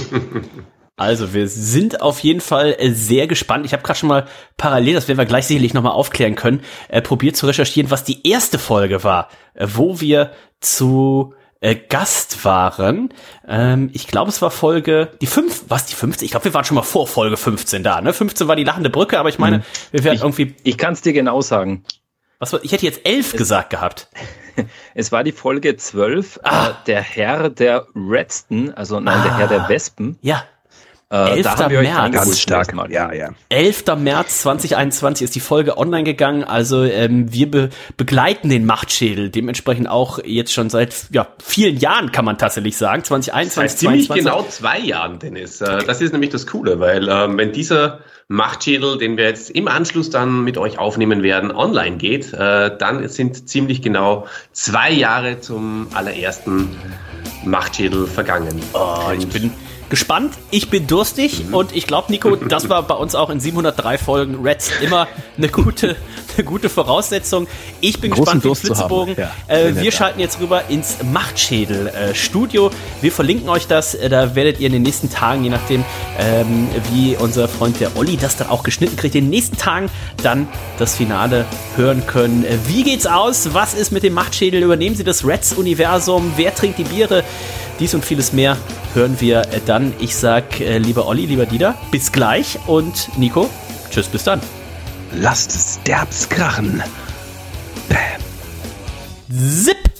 Also wir sind auf jeden Fall äh, sehr gespannt. Ich habe gerade schon mal parallel, das werden wir gleich sicherlich nochmal aufklären können, äh, probiert zu recherchieren, was die erste Folge war, äh, wo wir zu äh, Gast waren. Ähm, ich glaube, es war Folge, die fünf, was die 15? Ich glaube, wir waren schon mal vor Folge 15 da. Ne? 15 war die lachende Brücke, aber ich meine, hm. wir werden irgendwie.
Ich kann es dir genau sagen.
Was, ich hätte jetzt elf es, gesagt gehabt.
Es war die Folge 12, äh, ah. äh, der Herr der Redsten, also nein, ah. der Herr der ah. Wespen.
Ja.
Äh, 11. März.
Ganz stark. Ja, ja. 11. März 2021 ist die Folge online gegangen. Also ähm, wir be begleiten den Machtschädel. Dementsprechend auch jetzt schon seit ja, vielen Jahren, kann man tatsächlich sagen. 2021,
Seit ziemlich genau zwei Jahren, Dennis. Äh, das ist nämlich das Coole, weil ähm, wenn dieser Machtschädel, den wir jetzt im Anschluss dann mit euch aufnehmen werden, online geht, äh, dann sind ziemlich genau zwei Jahre zum allerersten Machtschädel vergangen.
Oh, ich bin gespannt. Ich bin durstig mhm. und ich glaube, Nico, das war bei uns auch in 703 Folgen Reds immer eine gute, eine gute Voraussetzung. Ich bin gespannt wie Flitzebogen. Ja, äh, wir schalten jetzt rüber ins Machtschädel-Studio. Äh, wir verlinken euch das. Da werdet ihr in den nächsten Tagen, je nachdem, ähm, wie unser Freund der Olli das dann auch geschnitten kriegt, in den nächsten Tagen dann das Finale hören können. Wie geht's aus? Was ist mit dem Machtschädel? Übernehmen Sie das Reds-Universum? Wer trinkt die Biere? Dies und vieles mehr hören wir dann. Ich sag, äh, lieber Olli, lieber Dieter, bis gleich und Nico, tschüss, bis dann.
Lasst es derbs krachen. Bam.
Zip!